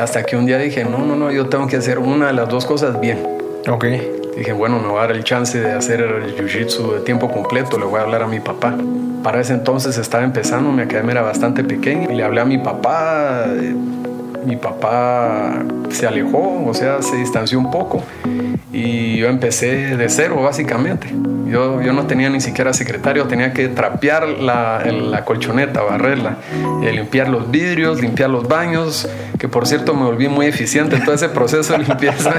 Hasta que un día dije, no, no, no, yo tengo que hacer una de las dos cosas bien. Ok. Dije, bueno, me voy a dar el chance de hacer el jiu-jitsu de tiempo completo, le voy a hablar a mi papá. Para ese entonces estaba empezando, mi academia era bastante pequeña y le hablé a mi papá. eh, Mi papá se alejó, o sea, se distanció un poco y yo empecé de cero básicamente. Yo, yo no tenía ni siquiera secretario, tenía que trapear la, colchoneta, barrerla, eh, limpiar los vidrios, limpiar los baños, que por cierto me volví muy eficiente en todo ese proceso de limpieza.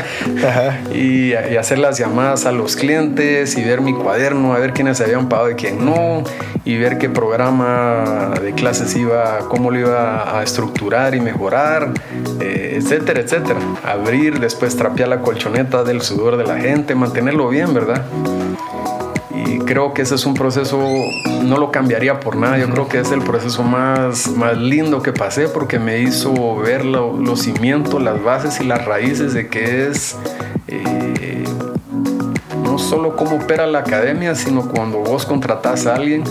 Y, y hacer las llamadas a los clientes y ver mi cuaderno, a ver quiénes habían pagado y quién no, y ver qué programa de clases iba, cómo lo iba a estructurar y mejorar, eh, etcétera, etcétera. Abrir, después trapear la colchoneta del sudor de la gente, mantenerlo bien, ¿verdad? Y creo que ese es un proceso, no lo cambiaría por nada. Yo creo que es el proceso más, más lindo que pasé porque me hizo ver lo- los cimientos, las bases y las raíces de qué es eh, no solo cómo opera la academia, sino cuando vos contratás a alguien,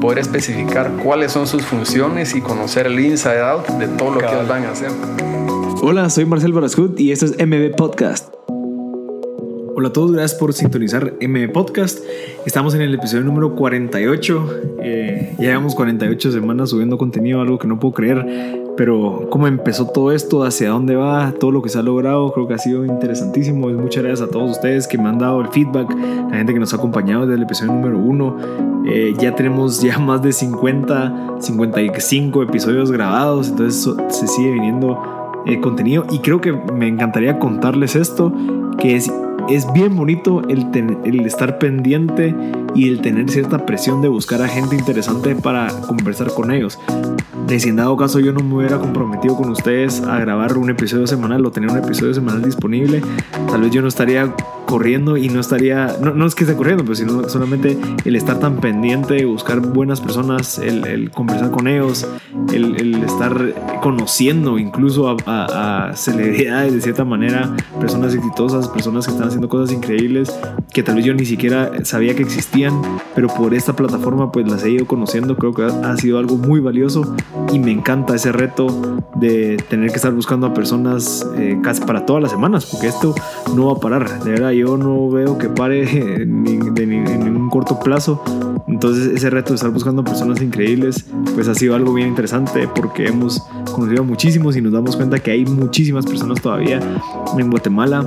poder especificar cuáles son sus funciones y conocer el inside out de todo lo que ellos van a hacer. Hola, soy Marcel Barascut y esto es MB Podcast. Hola a todos, gracias por sintonizar MB Podcast. Estamos en el episodio número 48. Eh, ya llevamos 48 semanas subiendo contenido, algo que no puedo creer. Pero cómo empezó todo esto, hacia dónde va, todo lo que se ha logrado, creo que ha sido interesantísimo. Y muchas gracias a todos ustedes que me han dado el feedback, la gente que nos ha acompañado desde el episodio número 1. Eh, ya tenemos ya más de 50, 55 episodios grabados, entonces se sigue viniendo eh, contenido y creo que me encantaría contarles esto, que es, es bien bonito el, ten- el estar pendiente y el tener cierta presión de buscar a gente interesante para conversar con ellos. De si en dado caso yo no me hubiera comprometido con ustedes a grabar un episodio semanal o tener un episodio semanal disponible, tal vez yo no estaría corriendo y no estaría, no, no es que esté corriendo, pero sino solamente el estar tan pendiente, buscar buenas personas, el, el conversar con ellos, el, el estar conociendo incluso a, a- a celebridades de cierta manera, personas exitosas, personas que están haciendo cosas increíbles que tal vez yo ni siquiera sabía que existían, pero por esta plataforma pues las he ido conociendo, creo que ha, sido algo muy valioso y me encanta ese reto de tener que estar buscando a personas eh, casi para todas las semanas, porque esto no va a parar, de verdad yo no veo que pare de ni- en ningún corto plazo, entonces ese reto de estar buscando personas increíbles pues ha sido algo bien interesante porque hemos conocido a muchísimos y nos damos cuenta que hay muchísimas personas todavía en Guatemala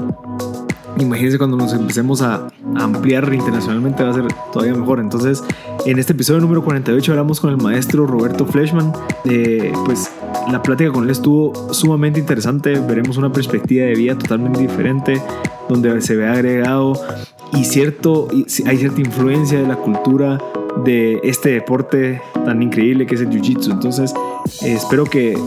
Imagínense cuando nos empecemos a ampliar internacionalmente va a ser todavía mejor. Entonces, en este episodio número 48 hablamos con el maestro Roberto Fleshman. Eh, pues la plática con él estuvo sumamente interesante. Veremos una perspectiva de vida totalmente diferente, donde se ve agregado y cierto, hay cierta influencia de la cultura de este deporte tan increíble que es el Jiu-Jitsu. Entonces, eh, espero que,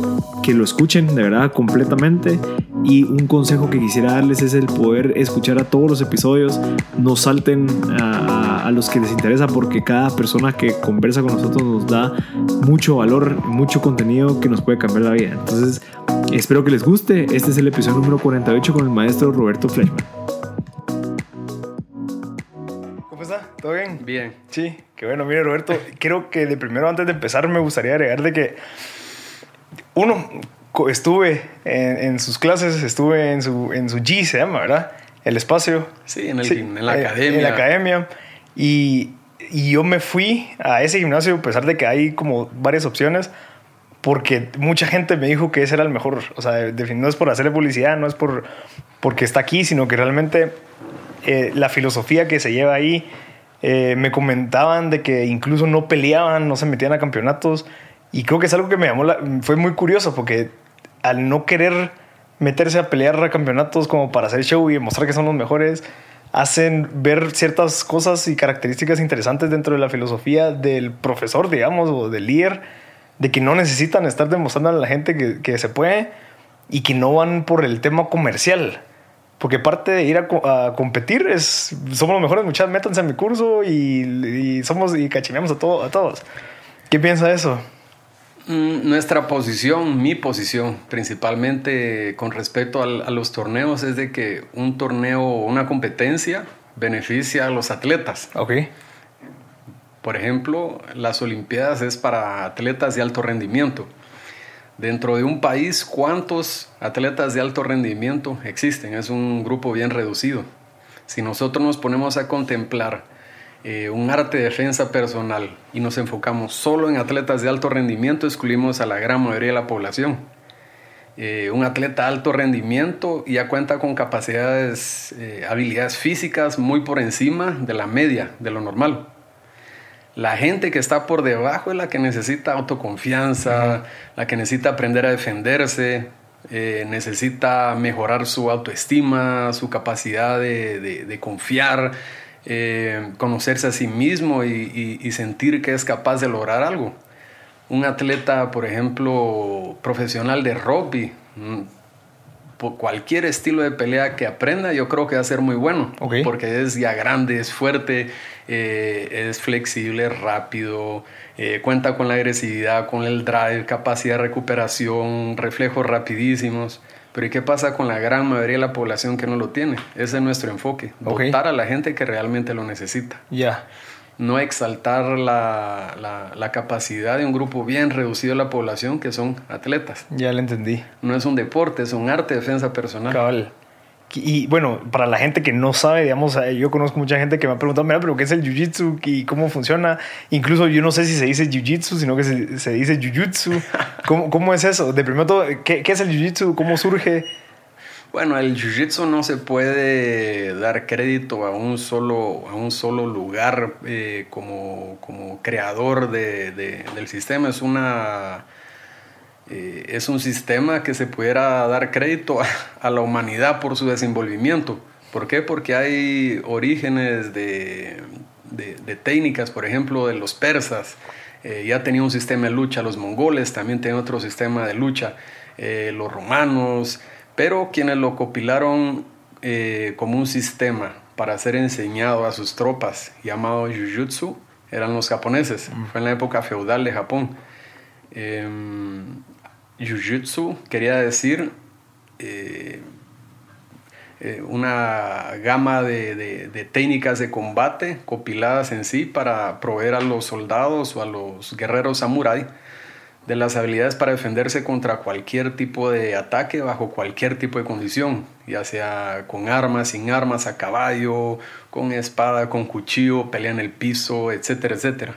que lo escuchen de verdad completamente. Y un consejo que quisiera darles es el poder escuchar a todos los episodios. No salten a, a- los que les interesa porque cada persona que conversa con nosotros nos da mucho valor, mucho contenido que nos puede cambiar la vida. Entonces, espero que les guste. Este es el episodio número 48 con el maestro Roberto Fleshman. ¿Todo bien? Bien. Sí, qué bueno. Mire, Roberto, creo que de primero, antes de empezar, me gustaría agregar de que, uno, estuve en, en sus clases, estuve en su, en su G, se llama, ¿verdad? El espacio. Sí, en, el, Sí, en la eh, academia. En la academia. Y, y yo me fui a ese gimnasio, a pesar de que hay como varias opciones, porque mucha gente me dijo que ese era el mejor. O sea, no es por hacerle publicidad, no es por porque está aquí, sino que realmente eh, la filosofía que se lleva ahí, eh, me comentaban de que incluso no peleaban, no se metían a campeonatos. Y creo que es algo que me llamó, la, fue muy curioso, porque al no querer meterse a pelear a campeonatos como para hacer show y demostrar que son los mejores, hacen ver ciertas cosas y características interesantes dentro de la filosofía del profesor, digamos, o del líder, de que no necesitan estar demostrando a la gente que se puede y que no van por el tema comercial. Porque parte de ir a, co- a competir es, somos los mejores muchachos, métanse a mi curso y, y somos y cachineamos a, todo, a todos. ¿Qué piensa de eso? Mm, Nuestra posición, mi posición, principalmente con respecto al- a los torneos, es de que un torneo o una competencia beneficia a los atletas. Ok. Por ejemplo, las Olimpiadas es para atletas de alto rendimiento, Dentro de un país, ¿cuántos atletas de alto rendimiento existen? Es un grupo bien reducido. Si nosotros nos ponemos a contemplar eh, un arte de defensa personal y nos enfocamos solo en atletas de alto rendimiento, excluimos a la gran mayoría de la población. Eh, un atleta de alto rendimiento ya cuenta con capacidades, eh, habilidades físicas muy por encima de la media, de lo normal. La gente que está por debajo es la que necesita autoconfianza, la que necesita aprender a defenderse, eh, necesita mejorar su autoestima, su capacidad de, confiar, eh, conocerse a sí mismo y, sentir que es capaz de lograr algo. Un atleta, por ejemplo, profesional de rugby, mm, cualquier estilo de pelea que aprenda, yo creo que va a ser muy bueno. Porque es ya grande, es fuerte, eh, es flexible, rápido, eh, cuenta con la agresividad, con el drive, capacidad de recuperación, reflejos rapidísimos. Pero ¿y qué pasa con la gran mayoría de la población que no lo tiene? Ese es nuestro enfoque. Dotar a la gente que realmente lo necesita. Ya no exaltar la, la, capacidad de un grupo bien reducido de la población que son atletas. Ya lo entendí. No es un deporte, es un arte de defensa personal. Cabal. Y bueno, para la gente que no sabe, digamos, eh, yo conozco mucha gente que me ha preguntado, mira, pero ¿qué es el jiu-jitsu y cómo funciona? Incluso yo no sé si se dice jiu-jitsu, sino que se, se dice jiu-jitsu. ¿Cómo, ¿Cómo, es eso? De primero todo, ¿qué, ¿qué es el jiu-jitsu? ¿Cómo surge? Bueno, el jiu-jitsu no se puede dar crédito a un solo, a un solo lugar eh, como, como, creador de, del sistema. Es, una, eh, es un sistema que se pudiera dar crédito a, la humanidad por su desenvolvimiento. ¿Por qué? Porque hay orígenes de, de, técnicas, por ejemplo, de los persas. Eh, ya tenían un sistema de lucha, los mongoles también tenían otro sistema de lucha, los romanos, pero quienes lo copilaron eh, como un sistema para ser enseñado a sus tropas llamado Jujutsu eran los japoneses. Fue en la época feudal de Japón. Eh, Jujutsu quería decir eh, eh, una gama de, de, técnicas de combate copiladas en sí para proveer a los soldados o a los guerreros samurai de las habilidades para defenderse contra cualquier tipo de ataque bajo cualquier tipo de condición, ya sea con armas, sin armas, a caballo, con espada, con cuchillo, pelea en el piso, etcétera, etcétera.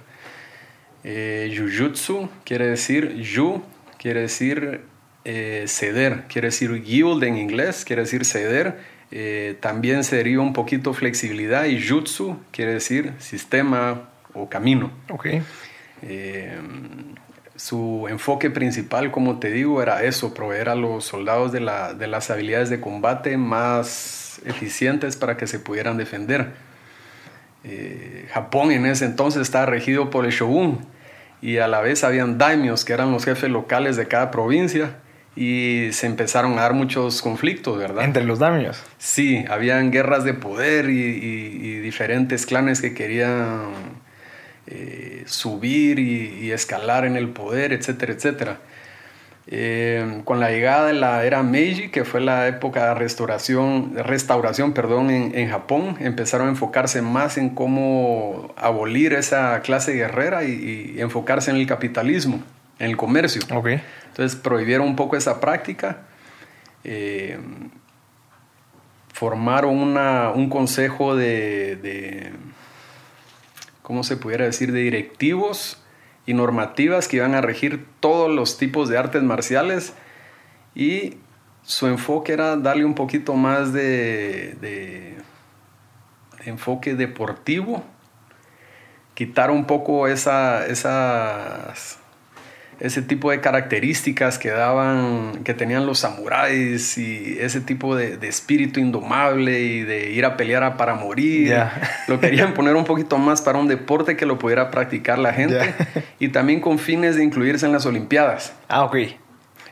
Eh, Jujutsu quiere decir Yu, quiere decir eh, ceder, quiere decir yield en inglés, quiere decir ceder. Eh, también sería un poquito flexibilidad y Jutsu quiere decir sistema o camino. Okay su enfoque principal, como te digo, era eso, proveer a los soldados de, las habilidades de combate más eficientes para que se pudieran defender. Eh, Japón en ese entonces estaba regido por el shogun y a la vez habían daimios que eran los jefes locales de cada provincia y se empezaron a dar muchos conflictos, ¿verdad? Entre los daimios. Sí, habían guerras de poder y diferentes clanes que querían eh, subir y, escalar en el poder, etcétera, etcétera. Eh, con la llegada de la era Meiji, que fue la época de restauración, restauración perdón, en, Japón, empezaron a enfocarse más en cómo abolir esa clase guerrera y, enfocarse en el capitalismo, en el comercio. Okay. Entonces prohibieron un poco esa práctica. Eh, formaron un consejo de ¿cómo se pudiera decir?, de directivos y normativas que iban a regir todos los tipos de artes marciales. Y su enfoque era darle un poquito más de, de enfoque deportivo, quitar un poco esa, esas ese tipo de características que daban, que tenían los samuráis y ese tipo de, espíritu indomable y de ir a pelear para morir. Lo querían poner un poquito más para un deporte que lo pudiera practicar la gente y también con fines de incluirse en las Olimpiadas. Ah, ok.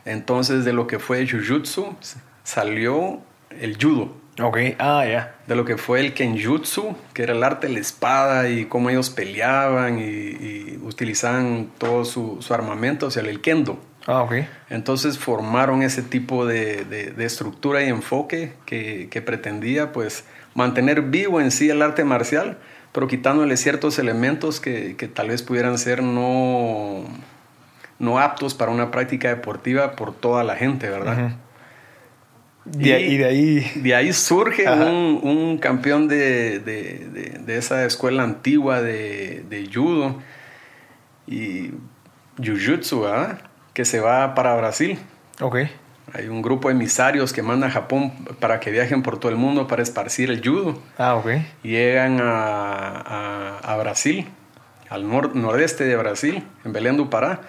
Entonces de lo que fue Jujutsu salió el judo. Ok, ah, ya. De lo que fue el Kenjutsu, que era el arte de la espada y cómo ellos peleaban y, utilizaban todo su, armamento, o sea, el Kendo. Ah, ok. Entonces formaron ese tipo de, estructura y enfoque que, pretendía, pues, mantener vivo en sí el arte marcial, pero quitándole ciertos elementos que, tal vez pudieran ser no, no aptos para una práctica deportiva por toda la gente, ¿verdad? Y, de ahí... De ahí surge un, un, campeón de, de, de, esa escuela antigua de, judo y jiu-jitsu, que se va para Brasil. Ok. Hay un grupo de emisarios que manda a Japón para que viajen por todo el mundo para esparcir el judo. Ah, ok. Llegan a, a, Brasil, al nordeste de Brasil, en Belém do Pará,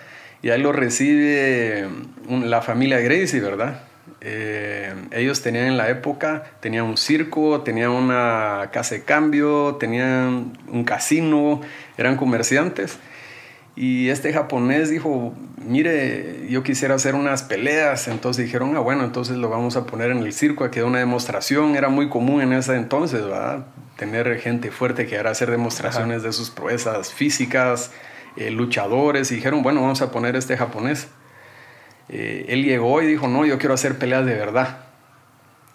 y ahí lo recibe la familia Gracie, ¿verdad? Eh, ellos tenían en la época, tenían un circo, tenían una casa de cambio, tenían un casino, eran comerciantes. Y este japonés dijo, mire, yo quisiera hacer unas peleas. Entonces dijeron, ah, bueno, entonces lo vamos a poner en el circo, aquí una demostración. Era muy común en ese entonces, ¿verdad? Tener gente fuerte que era hacer demostraciones de sus proezas físicas, eh, luchadores. Y dijeron, bueno, vamos a poner este japonés. Eh, él llegó y dijo, no, yo quiero hacer peleas de verdad.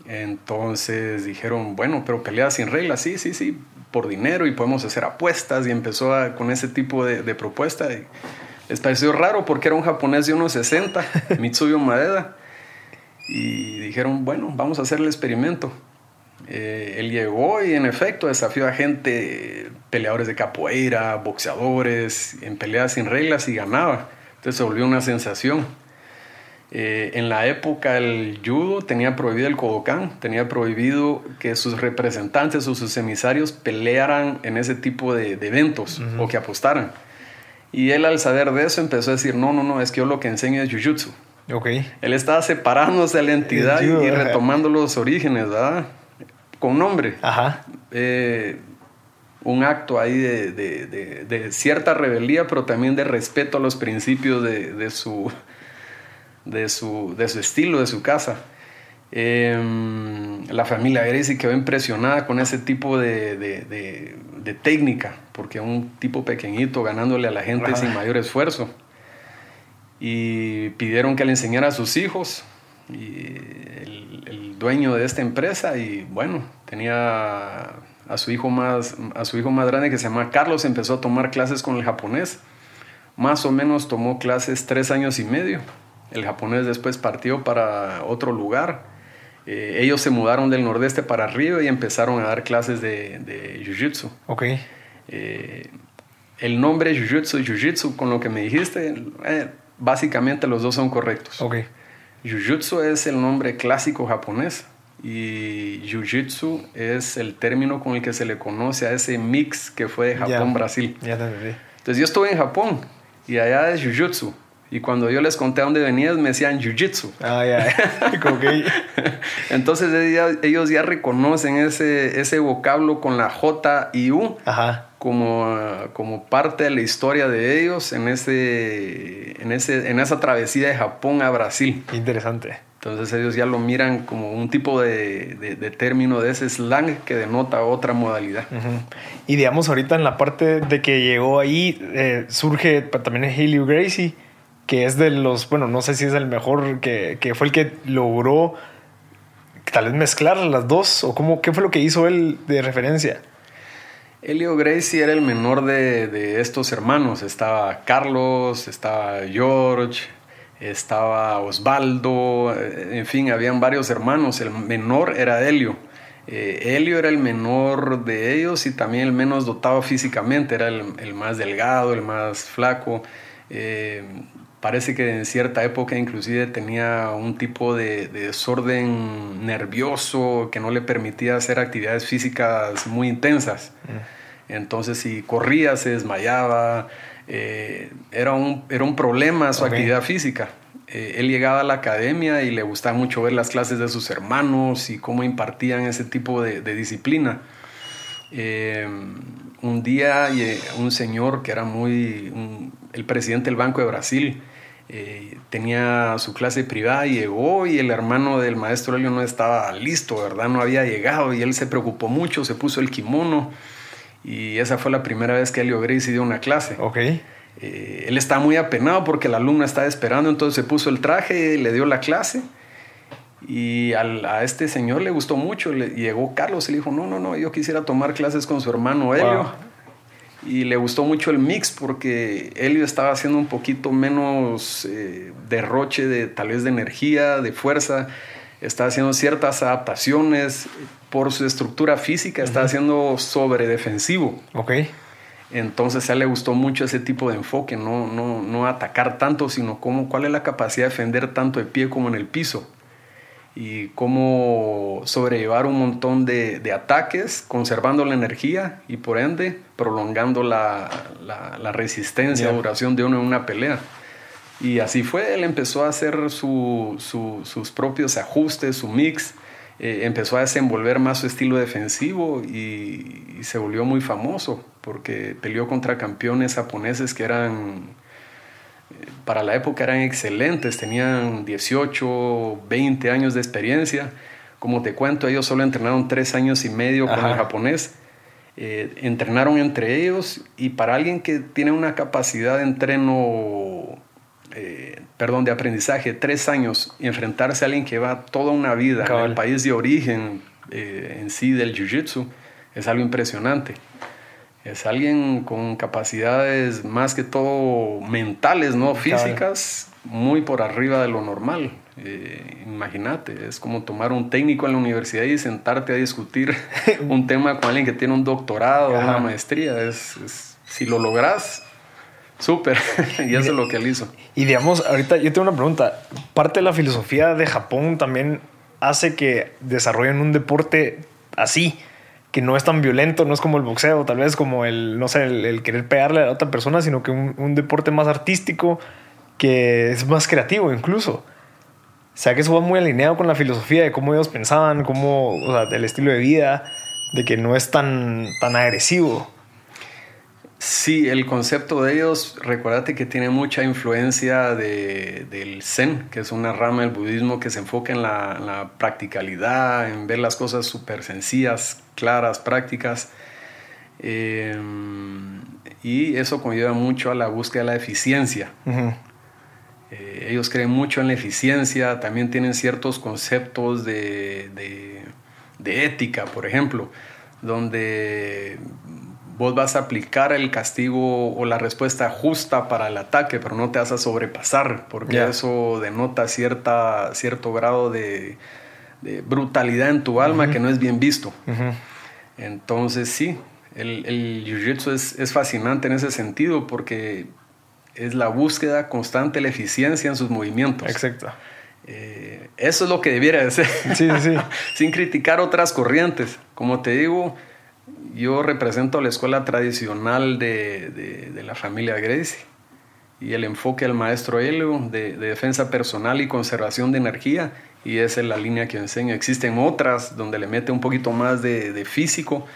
Entonces dijeron, bueno, pero peleas sin reglas, sí, sí, sí, por dinero y podemos hacer apuestas y empezó con ese tipo de, de propuesta. Y les pareció raro porque era un japonés de unos 60, Mitsuyo Maeda, y dijeron, bueno, vamos a hacer el experimento. Eh, él llegó y en efecto desafió a gente, peleadores de capoeira, boxeadores, en peleas sin reglas y ganaba. Entonces se volvió una sensación. Eh, en la época el judo tenía prohibido el Kodokan, tenía prohibido que sus representantes o sus emisarios pelearan en ese tipo de, eventos o que apostaran. Y él al saber de eso empezó a decir, no, no, no, es que yo lo que enseño es Jujutsu. Okay. Él estaba separándose de la entidad y retomando los orígenes, ¿verdad? Con nombre. Ajá. Eh, un acto ahí de, de, de, cierta rebeldía, pero también de respeto a los principios de, su, de su, de su estilo, de su casa. Em, la familia Gracie quedó impresionada con ese tipo de, de, técnica, porque un tipo pequeñito ganándole a la gente sin mayor esfuerzo. Y pidieron que le enseñara a sus hijos, y el, el, dueño de esta empresa, y bueno, tenía a su, hijo más, a su hijo más grande que se llama Carlos, empezó a tomar clases con el japonés. Más o menos tomó clases tres años y medio el japonés después partió para otro lugar. Eh, ellos se mudaron del nordeste para arriba y empezaron a dar clases de, de jiu-jitsu. Ok. Eh, el nombre jiu-jitsu jiu-jitsu, con lo que me dijiste, eh, básicamente los dos son correctos. Ok. Jiu-jitsu es el nombre clásico japonés y jiu-jitsu es el término con el que se le conoce a ese mix que fue de Japón-Brasil. Ya, Entonces yo estuve en Japón y allá es jiu-jitsu. Y cuando yo les conté a dónde venías, me decían jiu-jitsu. Ah, ya. Entonces ellos ya reconocen ese, ese vocablo con la J y U Como, como parte de la historia de ellos en, ese, en, ese, en esa travesía de Japón a Brasil. Interesante. Entonces ellos ya lo miran como un tipo de, de, término de ese slang que denota otra modalidad. Y digamos, ahorita en la parte de que llegó ahí, eh, surge también Helio Gracie que es de los, bueno, no sé si es el mejor, que, que fue el que logró tal vez mezclar las dos, o cómo, qué fue lo que hizo él de referencia. Elio Gracie era el menor de, de, estos hermanos. Estaba Carlos, estaba George, estaba Osvaldo, en fin, habían varios hermanos. El menor era Helio. Eh, Helio era el menor de ellos y también el menos dotado físicamente, era el, el más delgado, el más flaco. Eh, Parece que en cierta época inclusive tenía un tipo de, desorden nervioso que no le permitía hacer actividades físicas muy intensas. Mm. Entonces si corría se desmayaba, eh, era, un, era un problema su actividad física. Eh, él llegaba a la academia y le gustaba mucho ver las clases de sus hermanos y cómo impartían ese tipo de, disciplina. Eh, un día un señor que era muy el presidente del Banco de Brasil eh, tenía su clase privada y llegó y el hermano del maestro Helio no estaba listo, ¿verdad? No había llegado y él se preocupó mucho, se puso el kimono y esa fue la primera vez que Helio Gracie dio una clase. Ok. Eh, él estaba muy apenado porque la alumna estaba esperando, entonces se puso el traje, y le dio la clase y a este señor le gustó mucho. Le, llegó Carlos y le dijo, no, no, no, yo quisiera tomar clases con su hermano Helio. y le gustó mucho el mix porque Helio estaba haciendo un poquito menos eh, derroche de tal vez de energía, de fuerza, estaba haciendo ciertas adaptaciones por su estructura física, estaba haciendo sobre defensivo. Ok. Entonces a él le gustó mucho ese tipo de enfoque, no, no, no atacar tanto, sino cómo, cuál es la capacidad de defender tanto de pie como en el piso y cómo sobrellevar un montón de, de, ataques, conservando la energía y por ende prolongando la, la, la resistencia, yeah. duración de uno en una pelea. Y así fue, él empezó a hacer su, su, sus propios ajustes, su mix, eh, empezó a desenvolver más su estilo defensivo y, y, se volvió muy famoso porque peleó contra campeones japoneses que eran para la época eran excelentes, tenían 18, 20 años de experiencia. Como te cuento, ellos solo entrenaron tres años y medio con el japonés. Eh, entrenaron entre ellos y para alguien que tiene una capacidad de entreno, eh, perdón, de aprendizaje, tres años, y enfrentarse a alguien que va toda una vida Cabal. en el país de origen eh, en sí del jiu-jitsu, es algo impresionante. Es alguien con capacidades más que todo mentales, no físicas, muy por arriba de lo normal. Eh, Imagínate, es como tomar un técnico en la universidad y sentarte a discutir un tema con alguien que tiene un doctorado o una maestría. Es, es, si lo logras, súper. y eso es lo que él hizo. Y digamos, ahorita yo tengo una pregunta. Parte de la filosofía de Japón también hace que desarrollen un deporte así que no es tan violento, no es como el boxeo, tal vez como el, no sé, el, el querer pegarle a la otra persona, sino que un, un, deporte más artístico, que es más creativo incluso. O sea, que eso va muy alineado con la filosofía de cómo ellos pensaban, cómo, o sea, del estilo de vida, de que no es tan, tan agresivo. Sí, el concepto de ellos, recuérdate que tiene mucha influencia de, del Zen, que es una rama del budismo que se enfoca en la, en la practicalidad, en ver las cosas súper sencillas, claras, prácticas. Eh, y eso conlleva mucho a la búsqueda de la eficiencia. Uh -huh. eh, ellos creen mucho en la eficiencia, también tienen ciertos conceptos de, de, de ética, por ejemplo, donde vos vas a aplicar el castigo o la respuesta justa para el ataque, pero no te vas a sobrepasar, porque yeah. eso denota cierta, cierto grado de, de brutalidad en tu alma uh -huh. que no es bien visto. Uh -huh. Entonces sí, el, el jiu-jitsu es, es, fascinante en ese sentido porque es la búsqueda constante, la eficiencia en sus movimientos. Exacto. Eh, eso es lo que debiera de ser. Sí, sí. Sin criticar otras corrientes. Como te digo, yo represento la escuela tradicional de, de, de la familia Gracie y el enfoque del maestro Helio de, de, defensa personal y conservación de energía y esa es la línea que enseño. Existen otras donde le mete un poquito más de, de físico.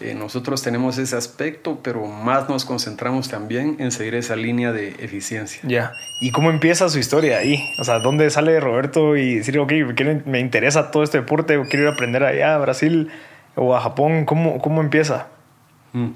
Eh, nosotros tenemos ese aspecto, pero más nos concentramos también en seguir esa línea de eficiencia. Ya. ¿Y cómo empieza su historia ahí? O sea, ¿dónde sale Roberto y decir, ok, me interesa todo este deporte, quiero ir a aprender allá a Brasil? o a Japón? ¿Cómo, cómo empieza? Mm.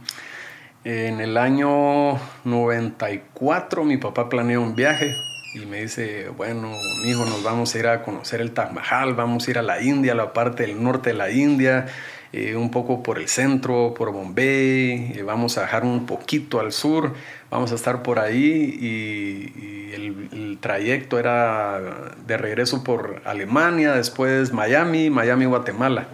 En el año 94 mi papá planeó un viaje y me dice, bueno, mi hijo, nos vamos a ir a conocer el Taj Mahal, vamos a ir a la India, la parte del norte de la India, eh, un poco por el centro, por Bombay, eh, vamos a bajar un poquito al sur, vamos a estar por ahí y, el, trayecto era de regreso por Alemania, después Miami, Miami, Guatemala.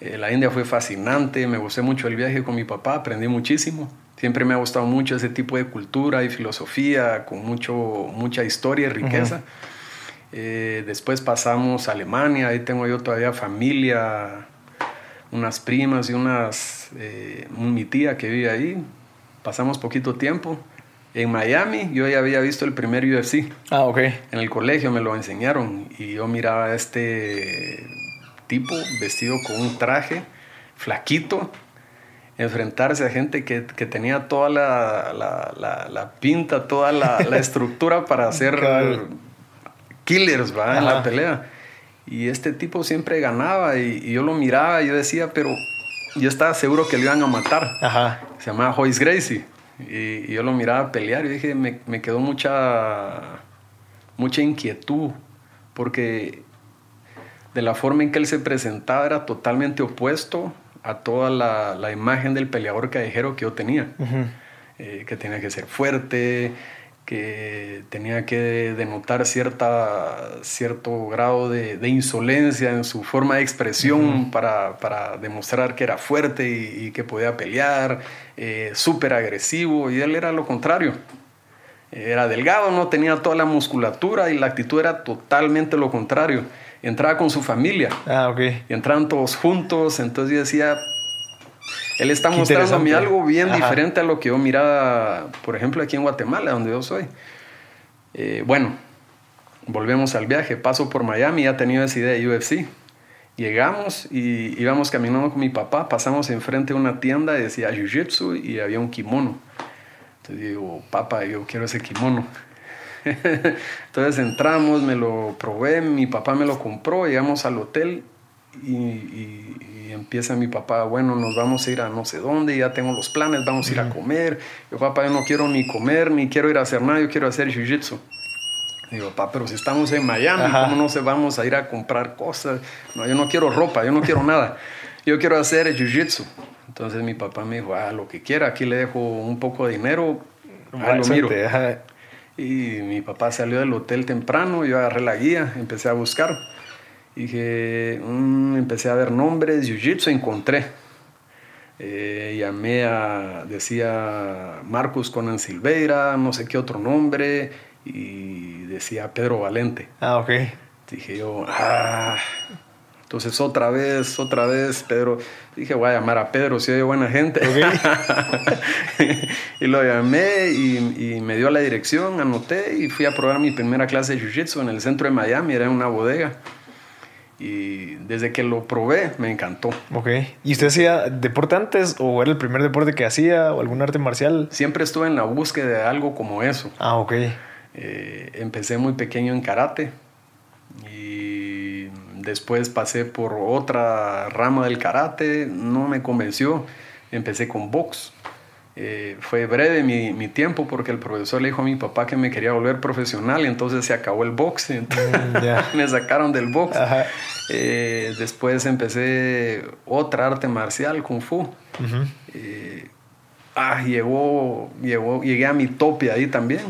Eh, la India fue fascinante, me gusté mucho el viaje con mi papá, aprendí muchísimo. Siempre me ha gustado mucho ese tipo de cultura y filosofía con mucho, mucha historia y riqueza. Uh -huh. eh, después pasamos a Alemania, ahí tengo yo todavía familia, unas primas y unas, eh, mi tía que vive ahí. Pasamos poquito tiempo. En Miami yo ya había visto el primer UFC. Ah, ok. En el colegio me lo enseñaron y yo miraba este tipo vestido con un traje, flaquito, enfrentarse a gente que, que tenía toda la, la, la, la, pinta, toda la, estructura para hacer claro. killers ¿va? en la pelea. Y este tipo siempre ganaba y, y, yo lo miraba y yo decía, pero yo estaba seguro que lo iban a matar. Ajá. Se llamaba Joyce Gracie. Y, y, yo lo miraba pelear y dije, me, me quedó mucha, mucha inquietud porque de la forma en que él se presentaba era totalmente opuesto a toda la, la imagen del peleador callejero que yo tenía. Uh -huh. eh, que tenía que ser fuerte, que tenía que denotar cierta, cierto grado de, insolencia en su forma de expresión para, para, demostrar que era fuerte y, que podía pelear, eh, súper agresivo, y él era lo contrario. Era delgado, no tenía toda la musculatura y la actitud era totalmente lo contrario. Entraba con su familia. Ah, ok. Entraban todos juntos, entonces yo decía, él está mostrándome algo bien diferente a lo que yo miraba, por ejemplo, aquí en Guatemala, donde yo soy. Eh, bueno, volvemos al viaje. Paso por Miami, ya tenía esa idea de UFC. Llegamos y íbamos caminando con mi papá, pasamos enfrente de una tienda, decía Jiu-Jitsu y había un kimono. Entonces digo, papá, yo quiero ese kimono. Entonces entramos, me lo probé, mi papá me lo compró, llegamos al hotel y empieza mi papá, bueno, nos vamos a ir a no sé dónde, ya tengo los planes, vamos a ir a comer. Yo, papá, yo no quiero ni comer, ni quiero ir a hacer nada, yo quiero hacer jiu-jitsu. Digo, papá, pero si estamos en Miami, ¿cómo no se vamos a ir a comprar cosas? No, yo no quiero ropa, yo no quiero nada. Yo quiero hacer jiu-jitsu. Entonces mi papá me dijo, ah, lo que quiera, aquí le dejo un poco de dinero, ah, lo miro. Y mi papá salió del hotel temprano, yo agarré la guía, empecé a buscar. Dije, mm, empecé a ver nombres, Jiu-Jitsu encontré. Eh, llamé a, decía Marcus Conan Silveira, no sé qué otro nombre, y decía Pedro Valente. Ah, ok. Dije yo, ah. Entonces otra vez, otra vez, Pedro, dije voy a llamar a Pedro, si hay buena gente. y lo llamé y, y, me dio la dirección, anoté y fui a probar mi primera clase de Jiu-Jitsu en el centro de Miami, era en una bodega. Y desde que lo probé, me encantó. Ok. ¿Y usted hacía deporte antes o era el primer deporte que hacía o algún arte marcial? Siempre estuve en la búsqueda de algo como eso. Ah, ok. Eh, empecé muy pequeño en karate después pasé por otra rama del karate, no me convenció. Empecé con box. Eh, fue breve mi, mi, tiempo porque el profesor le dijo a mi papá que me quería volver profesional y entonces se acabó el box. Mm, me sacaron del box. Eh, después empecé otra arte marcial, Kung Fu. Eh, ah, llegó, llegó, llegué a mi tope ahí también.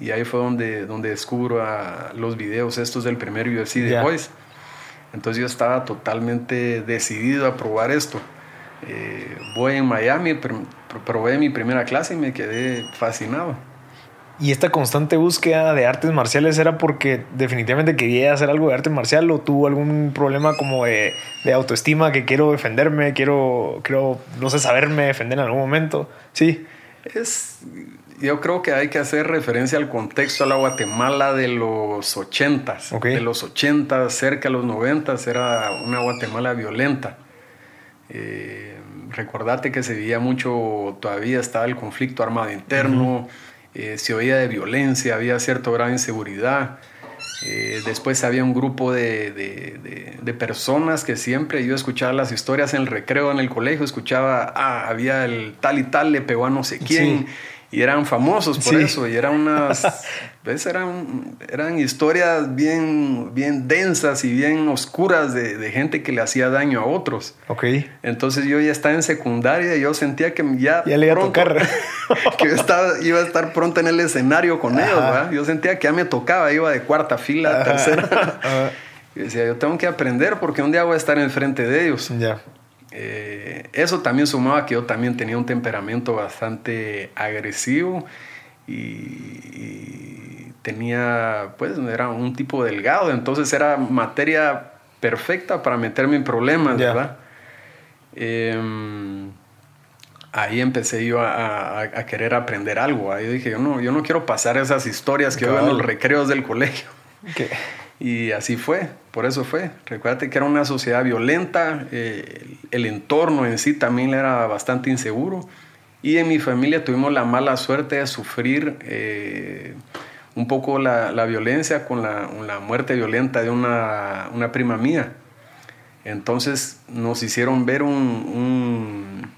Y ahí fue donde, donde descubro a los videos estos del primer UFC de Boys. Entonces yo estaba totalmente decidido a probar esto. voy en Miami, probé mi primera clase y me quedé fascinado. ¿Y esta constante búsqueda de artes marciales era porque definitivamente quería hacer algo de arte marcial o tuvo algún problema como de, de autoestima que quiero defenderme, quiero, quiero, no sé, saberme defender en algún momento? Sí. Es, yo creo que hay que hacer referencia al contexto a la Guatemala de los 80 De los 80 cerca de los 90 era una Guatemala violenta. Eh, recordate que se veía mucho, todavía estaba el conflicto armado interno, eh, se oía de violencia, había cierto grado de inseguridad. Eh, después había un grupo de, de, personas que siempre yo escuchaba las historias en el recreo en el colegio, escuchaba, ah, había el tal y tal, le pegó a no sé quién y eran famosos por eso y eran unas ¿ves? eran eran historias bien bien densas y bien oscuras de, de, gente que le hacía daño a otros. Ok. Entonces yo ya estaba en secundaria y yo sentía que ya ya le iba a tocar. que yo estaba, iba a estar pronto en el escenario con ellos ¿verdad? yo sentía que ya me tocaba iba de cuarta fila tercera. Y decía yo tengo que aprender porque un día voy a estar enfrente de ellos ya eh, eso también sumaba que yo también tenía un temperamento bastante agresivo y, tenía, pues, era un tipo delgado, entonces era materia perfecta para meterme en problemas, ¿verdad? Em, ahí empecé yo a, querer aprender algo. Ahí dije, yo no, yo no quiero pasar esas historias que veo en los recreos del colegio. Y así fue, por eso fue. Recuérdate que era una sociedad violenta, eh, el entorno en sí también era bastante inseguro. Y en mi familia tuvimos la mala suerte de sufrir eh, un poco la, la violencia con la, la, muerte violenta de una, una, prima mía. Entonces nos hicieron ver un, un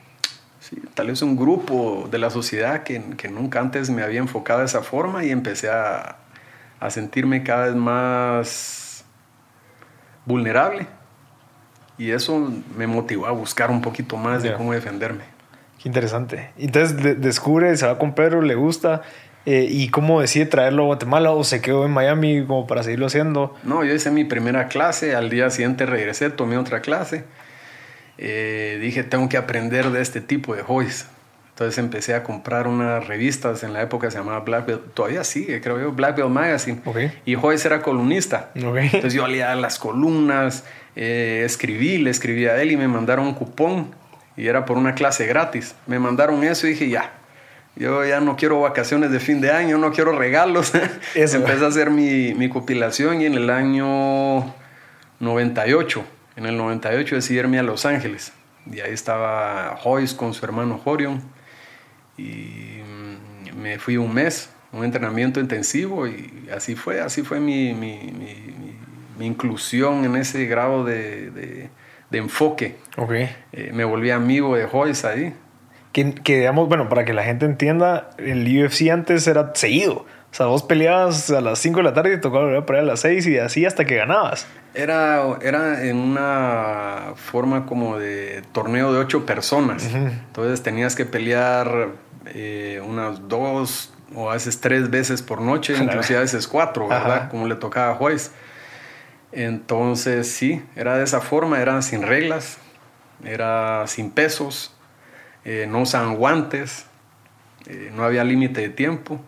tal vez un grupo de la sociedad que, que nunca antes me había enfocado de esa forma y empecé a, a sentirme cada vez más vulnerable. Y eso me motivó a buscar un poquito más de cómo defenderme. Qué interesante. Entonces descubre, se va con Pedro, le gusta. Eh, ¿Y cómo decide traerlo a Guatemala o se quedó en Miami como para seguirlo haciendo? No, yo hice mi primera clase, al día siguiente regresé, tomé otra clase. Eh, dije, tengo que aprender de este tipo de hobbies. Entonces empecé a comprar unas revistas, en la época se llamaba Black Belt, todavía sigue, creo yo, Black Belt Magazine. Y Joyce era columnista. Entonces yo leía las columnas, eh, escribí, le escribí a él y me mandaron un cupón y era por una clase gratis. Me mandaron eso y dije, ya, yo ya no quiero vacaciones de fin de año, no quiero regalos. Empecé a hacer mi, mi, compilación y en el año 98, en el 98 decidí irme a Los Ángeles. Y ahí estaba Joyce con su hermano Jorion. Y mm, me fui un mes, un entrenamiento intensivo y así fue, así fue mi, mi, mi, mi inclusión en ese grado de, de, de enfoque. Okay. Eh, me volví amigo de Joyce ahí. Que, que, digamos, bueno, para que la gente entienda, el UFC antes era seguido. O sea, vos peleabas a las 5 de la tarde y tocaba volver a pelear a las 6 y así hasta que ganabas. Era, era en una forma como de torneo de 8 personas. Uh -huh. Entonces tenías que pelear eh, unas dos o a veces tres veces por noche, inclusive a veces cuatro, ¿verdad? Ajá. Como le tocaba a Juez. Entonces sí, era de esa forma, era sin reglas, era sin pesos, eh, no usaban guantes, eh, no había límite de tiempo.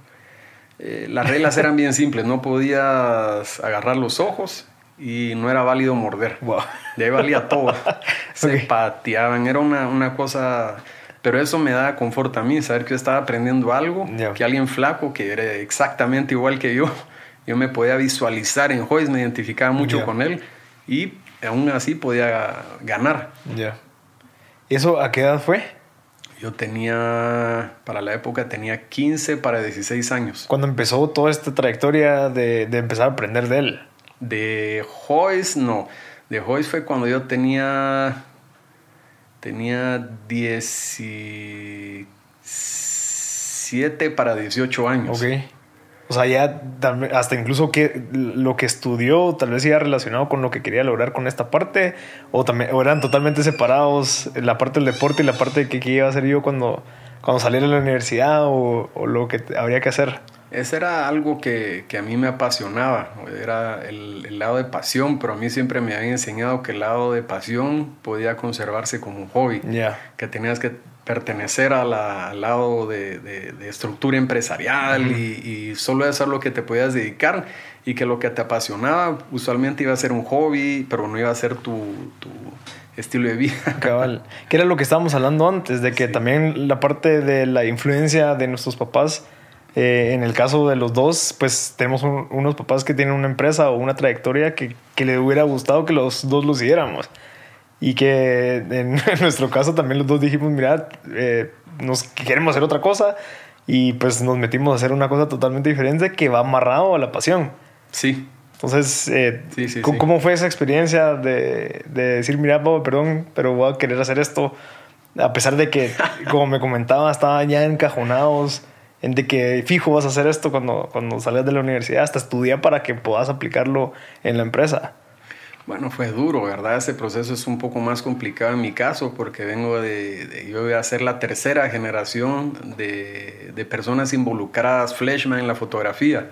Eh, las reglas eran bien simples, no podías agarrar los ojos y no era válido morder. Wow. De ahí valía todo. Se okay. pateaban, era una, una, cosa... Pero eso me da confort a mí, saber que yo estaba aprendiendo algo, yeah. que alguien flaco, que era exactamente igual que yo, yo me podía visualizar en Joyce, me identificaba mucho yeah. con él y aún así podía ganar. Ya. Yeah. ¿Eso a qué edad fue? Yo tenía, para la época, tenía 15 para 16 años. Cuando empezó toda esta trayectoria de, de empezar a aprender de él. De Joyce, no. De Joyce fue cuando yo tenía, tenía 17 para 18 años. Ok. O sea, ya hasta incluso que lo que estudió tal vez iba relacionado con lo que quería lograr con esta parte, o, también, o eran totalmente separados la parte del deporte y la parte de que, que iba a hacer yo cuando, cuando saliera de la universidad o, o, lo que habría que hacer. Ese era algo que, que a mí me apasionaba, era el, el, lado de pasión, pero a mí siempre me habían enseñado que el lado de pasión podía conservarse como un hobby, yeah. que tenías que pertenecer a la, al lado de, de, de estructura empresarial uh -huh. y, y, solo hacer lo que te podías dedicar y que lo que te apasionaba usualmente iba a ser un hobby, pero no iba a ser tu, tu estilo de vida. Cabal. Que era lo que estábamos hablando antes, de que sí. también la parte de la influencia de nuestros papás, eh, en el caso de los dos, pues tenemos un, unos papás que tienen una empresa o una trayectoria que, que le hubiera gustado que los dos lo siguiéramos y que en nuestro caso también los dos dijimos, mira, eh, nos queremos hacer otra cosa y pues nos metimos a hacer una cosa totalmente diferente que va amarrado a la pasión. Sí. Entonces, eh, sí, sí, ¿cómo, sí. fue esa experiencia de, de decir, mira, Pablo, perdón, pero voy a querer hacer esto? A pesar de que, como me comentaba, estaban ya encajonados en de que fijo vas a hacer esto cuando, cuando salgas de la universidad, hasta estudia para que puedas aplicarlo en la empresa. Bueno, fue duro, ¿verdad? Ese proceso es un poco más complicado en mi caso porque vengo de, yo voy a ser la tercera generación de, de, personas involucradas, flashman en la fotografía.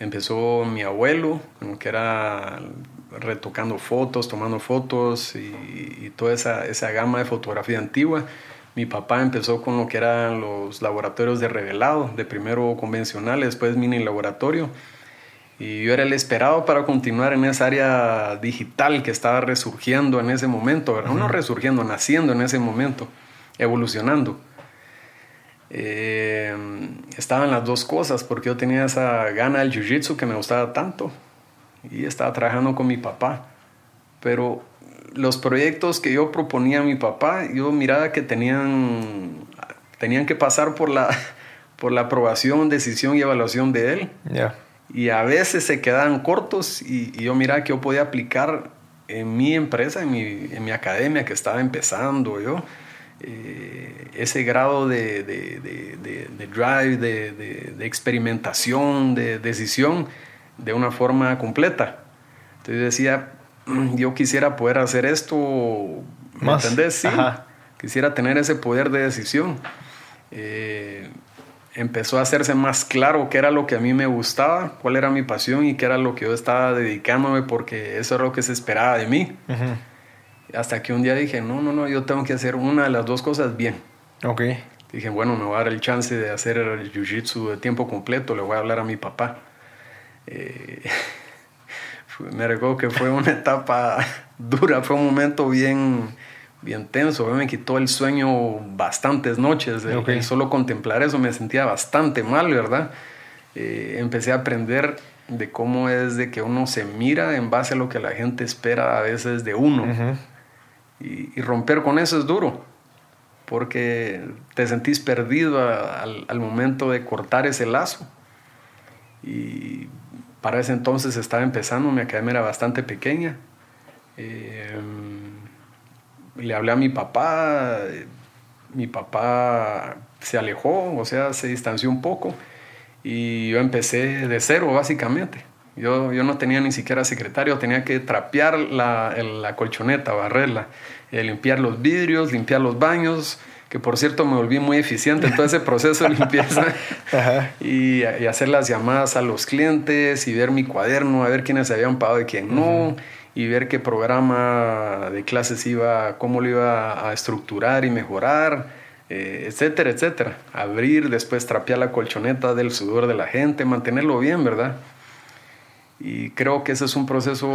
Empezó mi abuelo, que era retocando fotos, tomando fotos y, y toda esa, esa gama de fotografía antigua. Mi papá empezó con lo que eran los laboratorios de revelado, de primero convencional, después mini laboratorio y yo era el esperado para continuar en esa área digital que estaba resurgiendo en ese momento, ¿verdad? Uh -huh. no resurgiendo, naciendo en ese momento, evolucionando. Eh, estaban las dos cosas, porque yo tenía esa gana del jiu-jitsu que me gustaba tanto y estaba trabajando con mi papá. Pero los proyectos que yo proponía a mi papá, yo miraba que tenían, tenían que pasar por la, por la aprobación, decisión y evaluación de él. Yeah y a veces se quedaban cortos y, y, yo miraba que yo podía aplicar en mi empresa, en mi, en mi academia que estaba empezando yo, eh, ese grado de, de, de, de drive, de, experimentación, de decisión de una forma completa. Entonces decía, yo quisiera poder hacer esto, ¿me Más. entendés? Sí. Ajá. quisiera tener ese poder de decisión. Eh, empezó a hacerse más claro qué era lo que a mí me gustaba, cuál era mi pasión y qué era lo que yo estaba dedicándome porque eso era lo que se esperaba de mí. Hasta que un día dije, no, no, no, yo tengo que hacer una de las dos cosas bien. Ok. Dije, bueno, me voy a dar el chance de hacer el jiu-jitsu de tiempo completo, le voy a hablar a mi papá. Eh, me recuerdo que fue una etapa dura, fue un momento bien bien tenso, me quitó el sueño bastantes noches, y solo contemplar eso me sentía bastante mal, ¿verdad? Eh, empecé a aprender de cómo es de que uno se mira en base a lo que la gente espera a veces de uno. y, romper con eso es duro, porque te sentís perdido al, momento de cortar ese lazo. Y para ese entonces estaba empezando, mi academia era bastante pequeña. Eh, le hablé a mi papá, mi papá se alejó, o sea, se distanció un poco y yo empecé de cero básicamente. Yo, yo no tenía ni siquiera secretario, tenía que trapear la, colchoneta, barrerla, eh, limpiar los vidrios, limpiar los baños, que por cierto me volví muy eficiente en todo ese proceso de limpieza y, y, hacer las llamadas a los clientes y ver mi cuaderno, a ver quiénes habían pagado y quién no y ver qué programa de clases iba, cómo lo iba a estructurar y mejorar, eh, etcétera, etcétera. Abrir, después trapear la colchoneta del sudor de la gente, mantenerlo bien, ¿verdad? Y creo que ese es un proceso,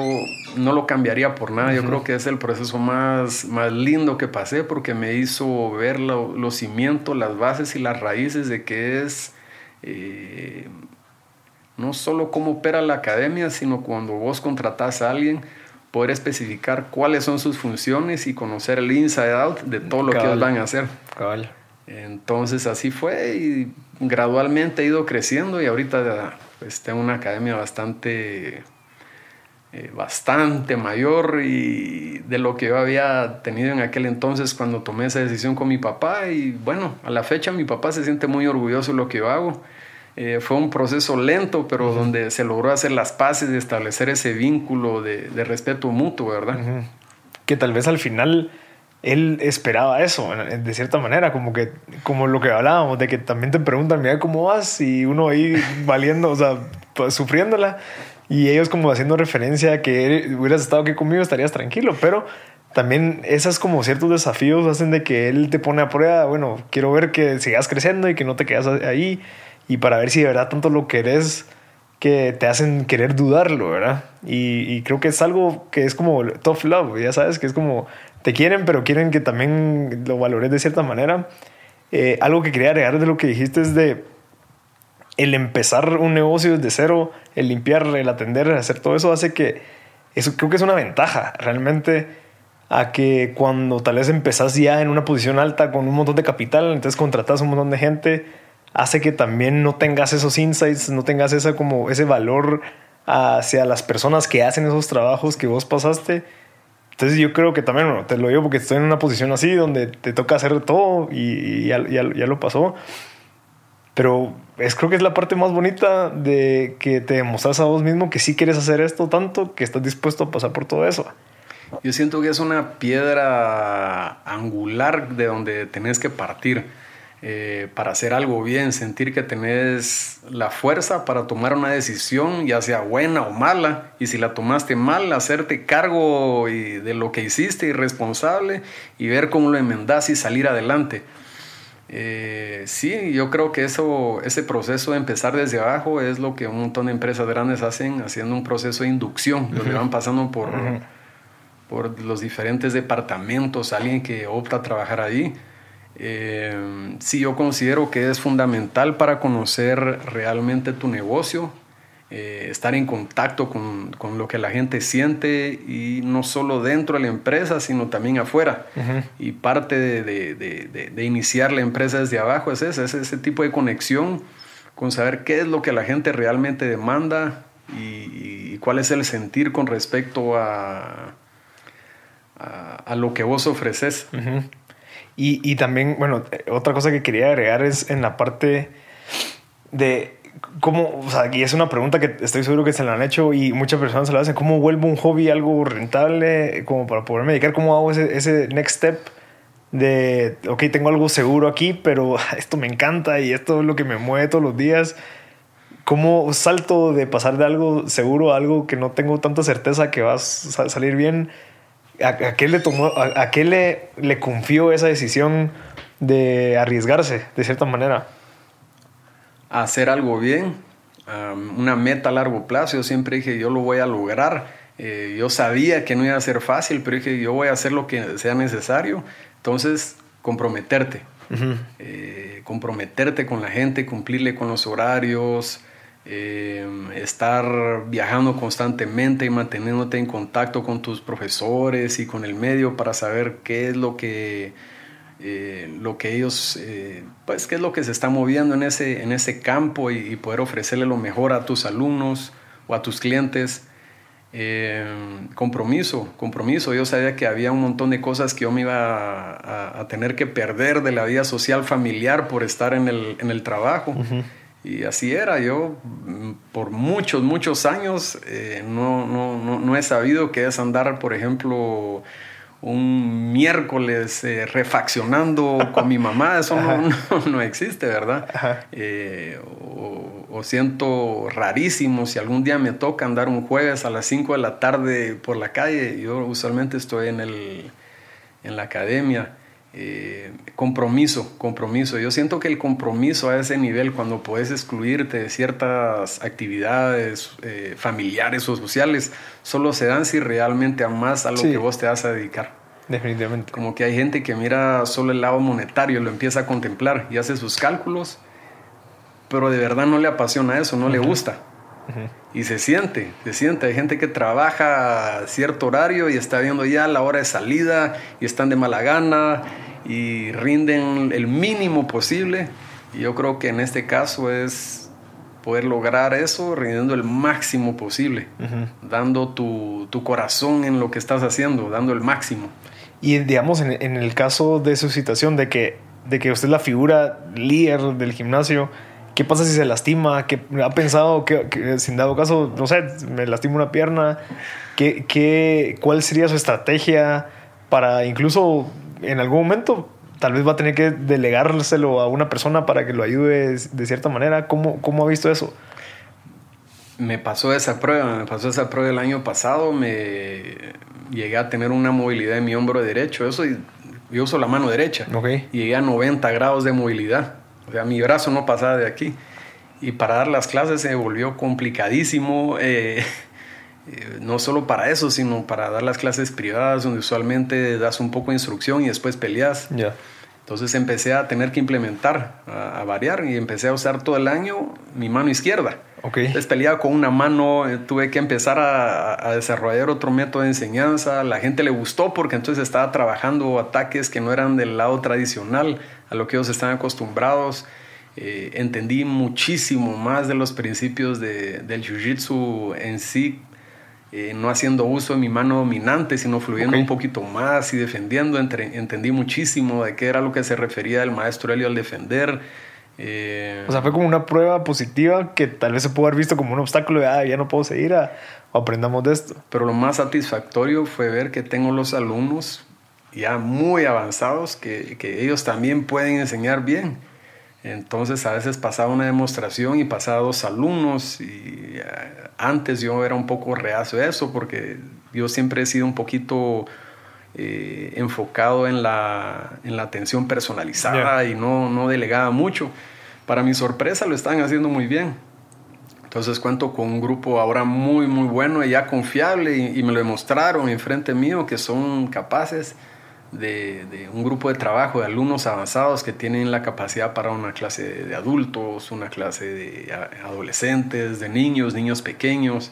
no lo cambiaría por nada. Yo creo que es el proceso más, más lindo que pasé porque me hizo ver los cimientos, las bases y las raíces de qué es eh, no solo cómo opera la academia, sino cuando vos contratás a alguien, poder especificar cuáles son sus funciones y conocer el inside out de todo lo que ellos van a hacer. Cabal. Entonces así fue y gradualmente he ido creciendo y ahorita tengo una academia bastante, eh, bastante mayor y de lo que yo había tenido en aquel entonces cuando tomé esa decisión con mi papá y bueno, a la fecha mi papá se siente muy orgulloso de lo que yo hago. Eh, fue un proceso lento, pero donde se logró hacer las paces y establecer ese vínculo de, respeto mutuo, ¿verdad? Que tal vez al final él esperaba eso, de cierta manera, como que como lo que hablábamos, de que también te preguntan, mira cómo vas, y uno ahí valiendo, o sea, sufriéndola, y ellos como haciendo referencia a que hubieras estado aquí conmigo, estarías tranquilo, pero también esos como ciertos desafíos hacen de que él te pone a prueba, bueno, quiero ver que sigas creciendo y que no te quedas ahí, y para ver si de verdad tanto lo querés que te hacen querer dudarlo, ¿verdad? Y, creo que es algo que es como tough love, ya sabes, que es como te quieren, pero quieren que también lo valores de cierta manera. Eh, algo que quería agregar de lo que dijiste es de el empezar un negocio desde cero, el limpiar, el atender, hacer todo eso hace que eso creo que es una ventaja realmente a que cuando tal vez empezás ya en una posición alta con un montón de capital, entonces contratas un montón de gente, hace que también no tengas esos insights, no tengas esa, como ese valor hacia las personas que hacen esos trabajos que vos pasaste. Entonces yo creo que también, bueno, te lo digo porque estoy en una posición así donde te toca hacer todo y, ya, ya, lo pasó. Pero es, creo que es la parte más bonita de que te demostras a vos mismo que sí quieres hacer esto tanto que estás dispuesto a pasar por todo eso. Yo siento que es una piedra angular de donde tenés que partir eh, para hacer algo bien, sentir que tenés la fuerza para tomar una decisión, ya sea buena o mala, y si la tomaste mal, hacerte cargo de lo que hiciste irresponsable y ver cómo lo enmendás y salir adelante. Eh, sí, yo creo que eso, ese proceso de empezar desde abajo es lo que un montón de empresas grandes hacen, haciendo un proceso de inducción, donde van pasando por, por los diferentes departamentos, alguien que opta a trabajar ahí eh, sí, yo considero que es fundamental para conocer realmente tu negocio, eh, estar en contacto con, con, lo que la gente siente y no solo dentro de la empresa, sino también afuera. Y parte de, de, de, iniciar la empresa desde abajo es ese, es ese tipo de conexión con saber qué es lo que la gente realmente demanda y, cuál es el sentir con respecto a, a, a lo que vos ofreces. Y, y, también, bueno, otra cosa que quería agregar es en la parte de cómo, o sea, y es una pregunta que estoy seguro que se la han hecho y muchas personas se la hacen, ¿cómo vuelvo un hobby algo rentable como para poderme dedicar? ¿Cómo hago ese, ese next step de, ok, tengo algo seguro aquí, pero esto me encanta y esto es lo que me mueve todos los días. ¿Cómo salto de pasar de algo seguro a algo que no tengo tanta certeza que va a salir bien? ¿A, qué le tomó, a, qué le, le confió esa decisión de arriesgarse de cierta manera? A hacer algo bien, una meta a largo plazo. Yo siempre dije, yo lo voy a lograr. Eh, yo sabía que no iba a ser fácil, pero dije, yo voy a hacer lo que sea necesario. Entonces, comprometerte. Eh, comprometerte con la gente, cumplirle con los horarios, eh, estar viajando constantemente y manteniéndote en contacto con tus profesores y con el medio para saber qué es lo que, eh, lo que ellos, pues qué es lo que se está moviendo en ese, en ese campo y, poder ofrecerle lo mejor a tus alumnos o a tus clientes. Eh, compromiso, compromiso. Yo sabía que había un montón de cosas que yo me iba a, tener que perder de la vida social familiar por estar en el, en el trabajo. Y así era. Yo mm, por muchos, muchos años eh, no, no, no, no, he sabido qué es andar, por ejemplo, un miércoles eh, refaccionando con mi mamá, eso no, no, existe, ¿verdad? Eh, o, siento rarísimo si algún día me toca andar un jueves a las 5 de la tarde por la calle, yo usualmente estoy en, el, en la academia. Eh, compromiso, compromiso. Yo siento que el compromiso a ese nivel, cuando puedes excluirte de ciertas actividades familiares o sociales, solo se dan si realmente amas a lo que vos te vas a dedicar. Definitivamente. Como que hay gente que mira solo el lado monetario, lo empieza a contemplar y hace sus cálculos, pero de verdad no le apasiona eso, no le gusta. Y se siente, se siente. Hay gente que trabaja a cierto horario y está viendo ya la hora de salida y están de mala gana y rinden el mínimo posible. Y yo creo que en este caso es poder lograr eso rindiendo el máximo posible, dando tu, tu, corazón en lo que estás haciendo, dando el máximo. Y digamos, en, en, el caso de su situación, de que, de que usted es la figura líder del gimnasio, ¿qué pasa si se lastima? ¿Qué, ¿Ha pensado que, que sin dado caso, no sé, me lastimo una pierna? ¿Qué, qué, ¿Cuál sería su estrategia para incluso en algún momento tal vez va a tener que delegárselo a una persona para que lo ayude de cierta manera. ¿Cómo, cómo ha visto eso? Me pasó esa prueba, me pasó esa prueba el año pasado, me llegué a tener una movilidad en mi hombro derecho, eso yo uso la mano derecha, okay. y llegué a 90 grados de movilidad, o sea, mi brazo no pasaba de aquí, y para dar las clases se volvió complicadísimo, eh, eh, no solo para eso, sino para dar las clases privadas, donde usualmente das un poco de instrucción y después peleas. Ya. Entonces empecé a tener que implementar, a, variar y empecé a usar todo el año mi mano izquierda. Okay. Entonces peleaba con una mano, eh, tuve que empezar a, a, desarrollar otro método de enseñanza. La gente le gustó porque entonces estaba trabajando ataques que no eran del lado tradicional, a lo que ellos están acostumbrados. Eh, entendí muchísimo más de los principios de, del jiu-jitsu en sí eh, no haciendo uso de mi mano dominante, sino fluyendo un poquito más y defendiendo. entendí muchísimo de qué era lo que se refería el maestro Helio al defender. Eh, o sea, fue como una prueba positiva que tal vez se pudo haber visto como un obstáculo de, ah, ya no puedo seguir, a, aprendamos de esto. Pero lo más satisfactorio fue ver que tengo los alumnos ya muy avanzados, que, que ellos también pueden enseñar bien. Entonces a veces pasaba una demostración y pasaba dos alumnos y eh, antes yo era un poco reacio a eso porque yo siempre he sido un poquito eh, enfocado en la, en la atención personalizada y no, no delegaba mucho. Para mi sorpresa lo están haciendo muy bien. Entonces cuento con un grupo ahora muy, muy bueno y ya confiable y, y me lo demostraron enfrente mío que son capaces de, un grupo de trabajo de alumnos avanzados que tienen la capacidad para una clase de adultos, una clase de adolescentes, de niños, niños pequeños.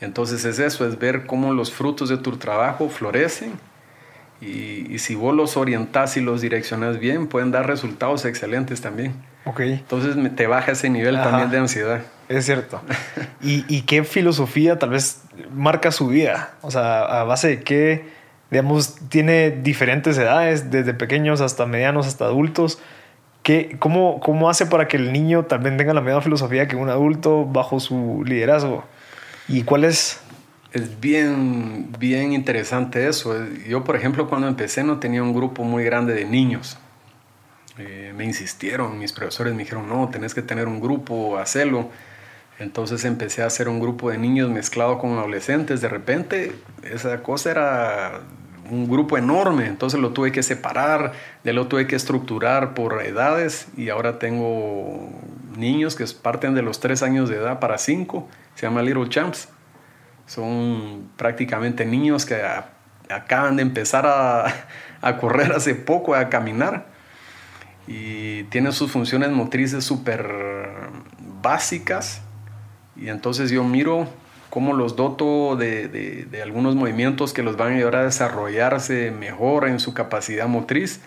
Entonces es eso, es ver cómo los frutos de tu trabajo florecen y, si vos los orientás y los direccionas bien, pueden dar resultados excelentes también. Ok. Entonces te baja ese nivel también de ansiedad. Es cierto. ¿Y, ¿Y qué filosofía tal vez marca su vida? O sea, a base de qué digamos, tiene diferentes edades, desde pequeños hasta medianos, hasta adultos. ¿Qué, cómo, ¿Cómo hace para que el niño también tenga la misma filosofía que un adulto bajo su liderazgo? ¿Y cuál es es bien, bien interesante eso. Yo, por ejemplo, cuando empecé no tenía un grupo muy grande de niños. Eh, me insistieron, mis profesores me dijeron, no, tenés que tener un grupo, hacerlo. Entonces empecé a hacer un grupo de niños mezclado con adolescentes. De repente, esa cosa era un grupo enorme, entonces lo tuve que separar, de lo tuve que estructurar por edades. Y ahora tengo niños que parten de los tres años de edad para cinco, se llama Little Champs. Son prácticamente niños que acaban de empezar a, a correr hace poco, a caminar. Y tienen sus funciones motrices súper básicas y entonces yo miro cómo los doto de, de, algunos movimientos que los van a ayudar a desarrollarse mejor en su capacidad motriz,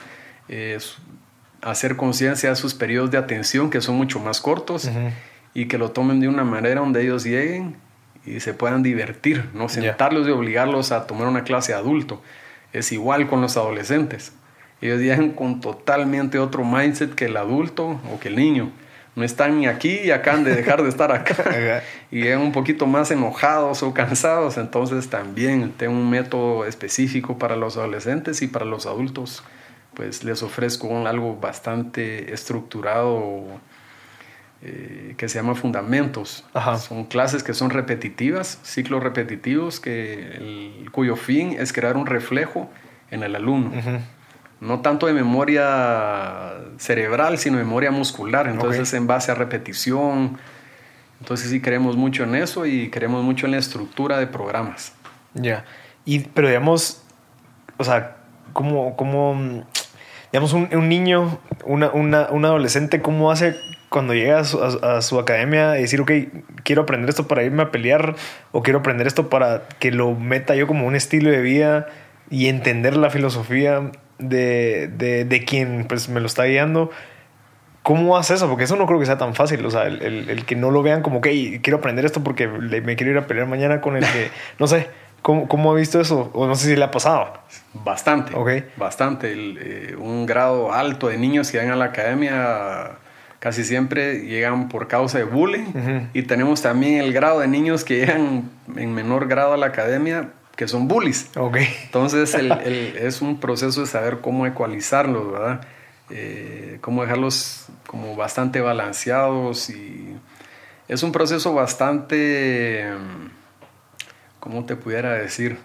hacer conciencia de sus periodos de atención que son mucho más cortos y que lo tomen de una manera donde ellos lleguen y se puedan divertir, no sentarlos y obligarlos a tomar una clase adulto. Es igual con los adolescentes. Ellos llegan con totalmente otro mindset que el adulto o que el niño no están ni aquí y acaban de dejar de estar acá. Y llegan un poquito más enojados o cansados, entonces también tengo un método específico para los adolescentes y para los adultos, pues les ofrezco algo bastante estructurado eh, que se llama fundamentos. Son clases que son repetitivas, ciclos repetitivos, que cuyo fin es crear un reflejo en el alumno no tanto de memoria cerebral, sino de memoria muscular. Entonces, en base a repetición. Entonces, sí creemos mucho en eso y creemos mucho en la estructura de programas. Ya. Y, pero digamos, o sea, como, como digamos, un, niño, una, una, un adolescente, ¿cómo hace cuando llega a su, a su, academia y decir, ok, quiero aprender esto para irme a pelear o quiero aprender esto para que lo meta yo como un estilo de vida y entender la filosofía de, de, de quien pues, me lo está guiando. ¿Cómo hace eso? Porque eso no creo que sea tan fácil. O sea, el, el, que no lo vean como que quiero aprender esto porque me quiero ir a pelear mañana con el que. No sé. ¿Cómo, ¿Cómo ha visto eso? O no sé si le ha pasado. Bastante. Okay. Bastante. Eh, un grado alto de niños que llegan a la academia casi siempre llegan por causa de bullying. Y tenemos también el grado de niños que llegan en menor grado a la academia que son bullies. Okay. Entonces el, es un proceso de saber cómo ecualizarlos, ¿verdad? Eh, cómo dejarlos como bastante balanceados y es un proceso bastante, ¿cómo te pudiera decir?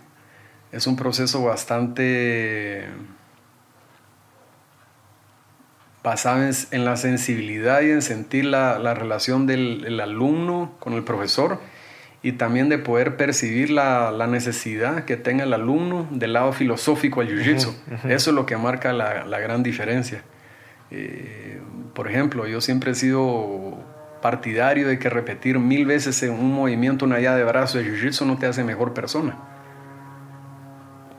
Es un proceso bastante basado en, la sensibilidad y en sentir la, la relación del alumno con el profesor y también de poder percibir la, la, necesidad que tenga el alumno del lado filosófico al jiu-jitsu. Eso es lo que marca la, la gran diferencia. Eh, por ejemplo, yo siempre he sido partidario de que repetir mil veces en un movimiento, una llave de brazo de jiu-jitsu no te hace mejor persona.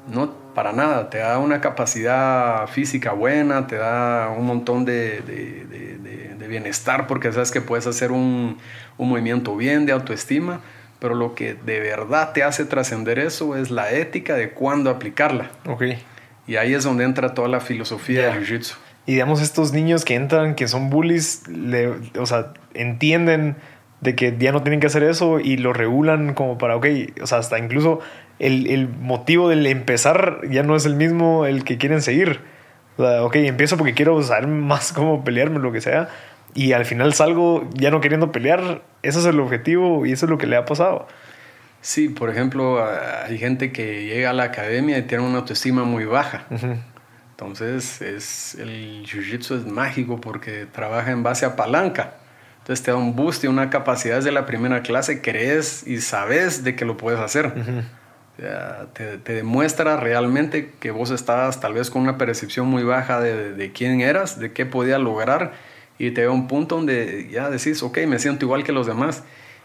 No, para nada. Te da una capacidad física buena, te da un montón de, de, de, de bienestar porque sabes que puedes hacer un, un movimiento bien, de autoestima pero lo que de verdad te hace trascender eso es la ética de cuándo aplicarla. Ok. Y ahí es donde entra toda la filosofía del Jiu-Jitsu. Y digamos, estos niños que entran, que son bullies, o sea, entienden de que ya no tienen que hacer eso y lo regulan como para, ok, o sea, hasta incluso el, el motivo del empezar ya no es el mismo el que quieren seguir. O sea, ok, empiezo porque quiero saber más cómo pelearme, lo que sea, y al final salgo ya no queriendo pelear, ese es el objetivo y eso es lo que le ha pasado. Sí, por ejemplo, hay gente que llega a la academia y tiene una autoestima muy baja. Entonces, es, el jiu-jitsu es mágico porque trabaja en base a palanca. Entonces te da un boost y una capacidad desde la primera clase, crees y sabes de que lo puedes hacer. te, te, demuestra realmente que vos estabas tal vez con una percepción muy baja de, de quién eras, de qué podías lograr y te veo un punto donde ya decís, ok, me siento igual que los demás.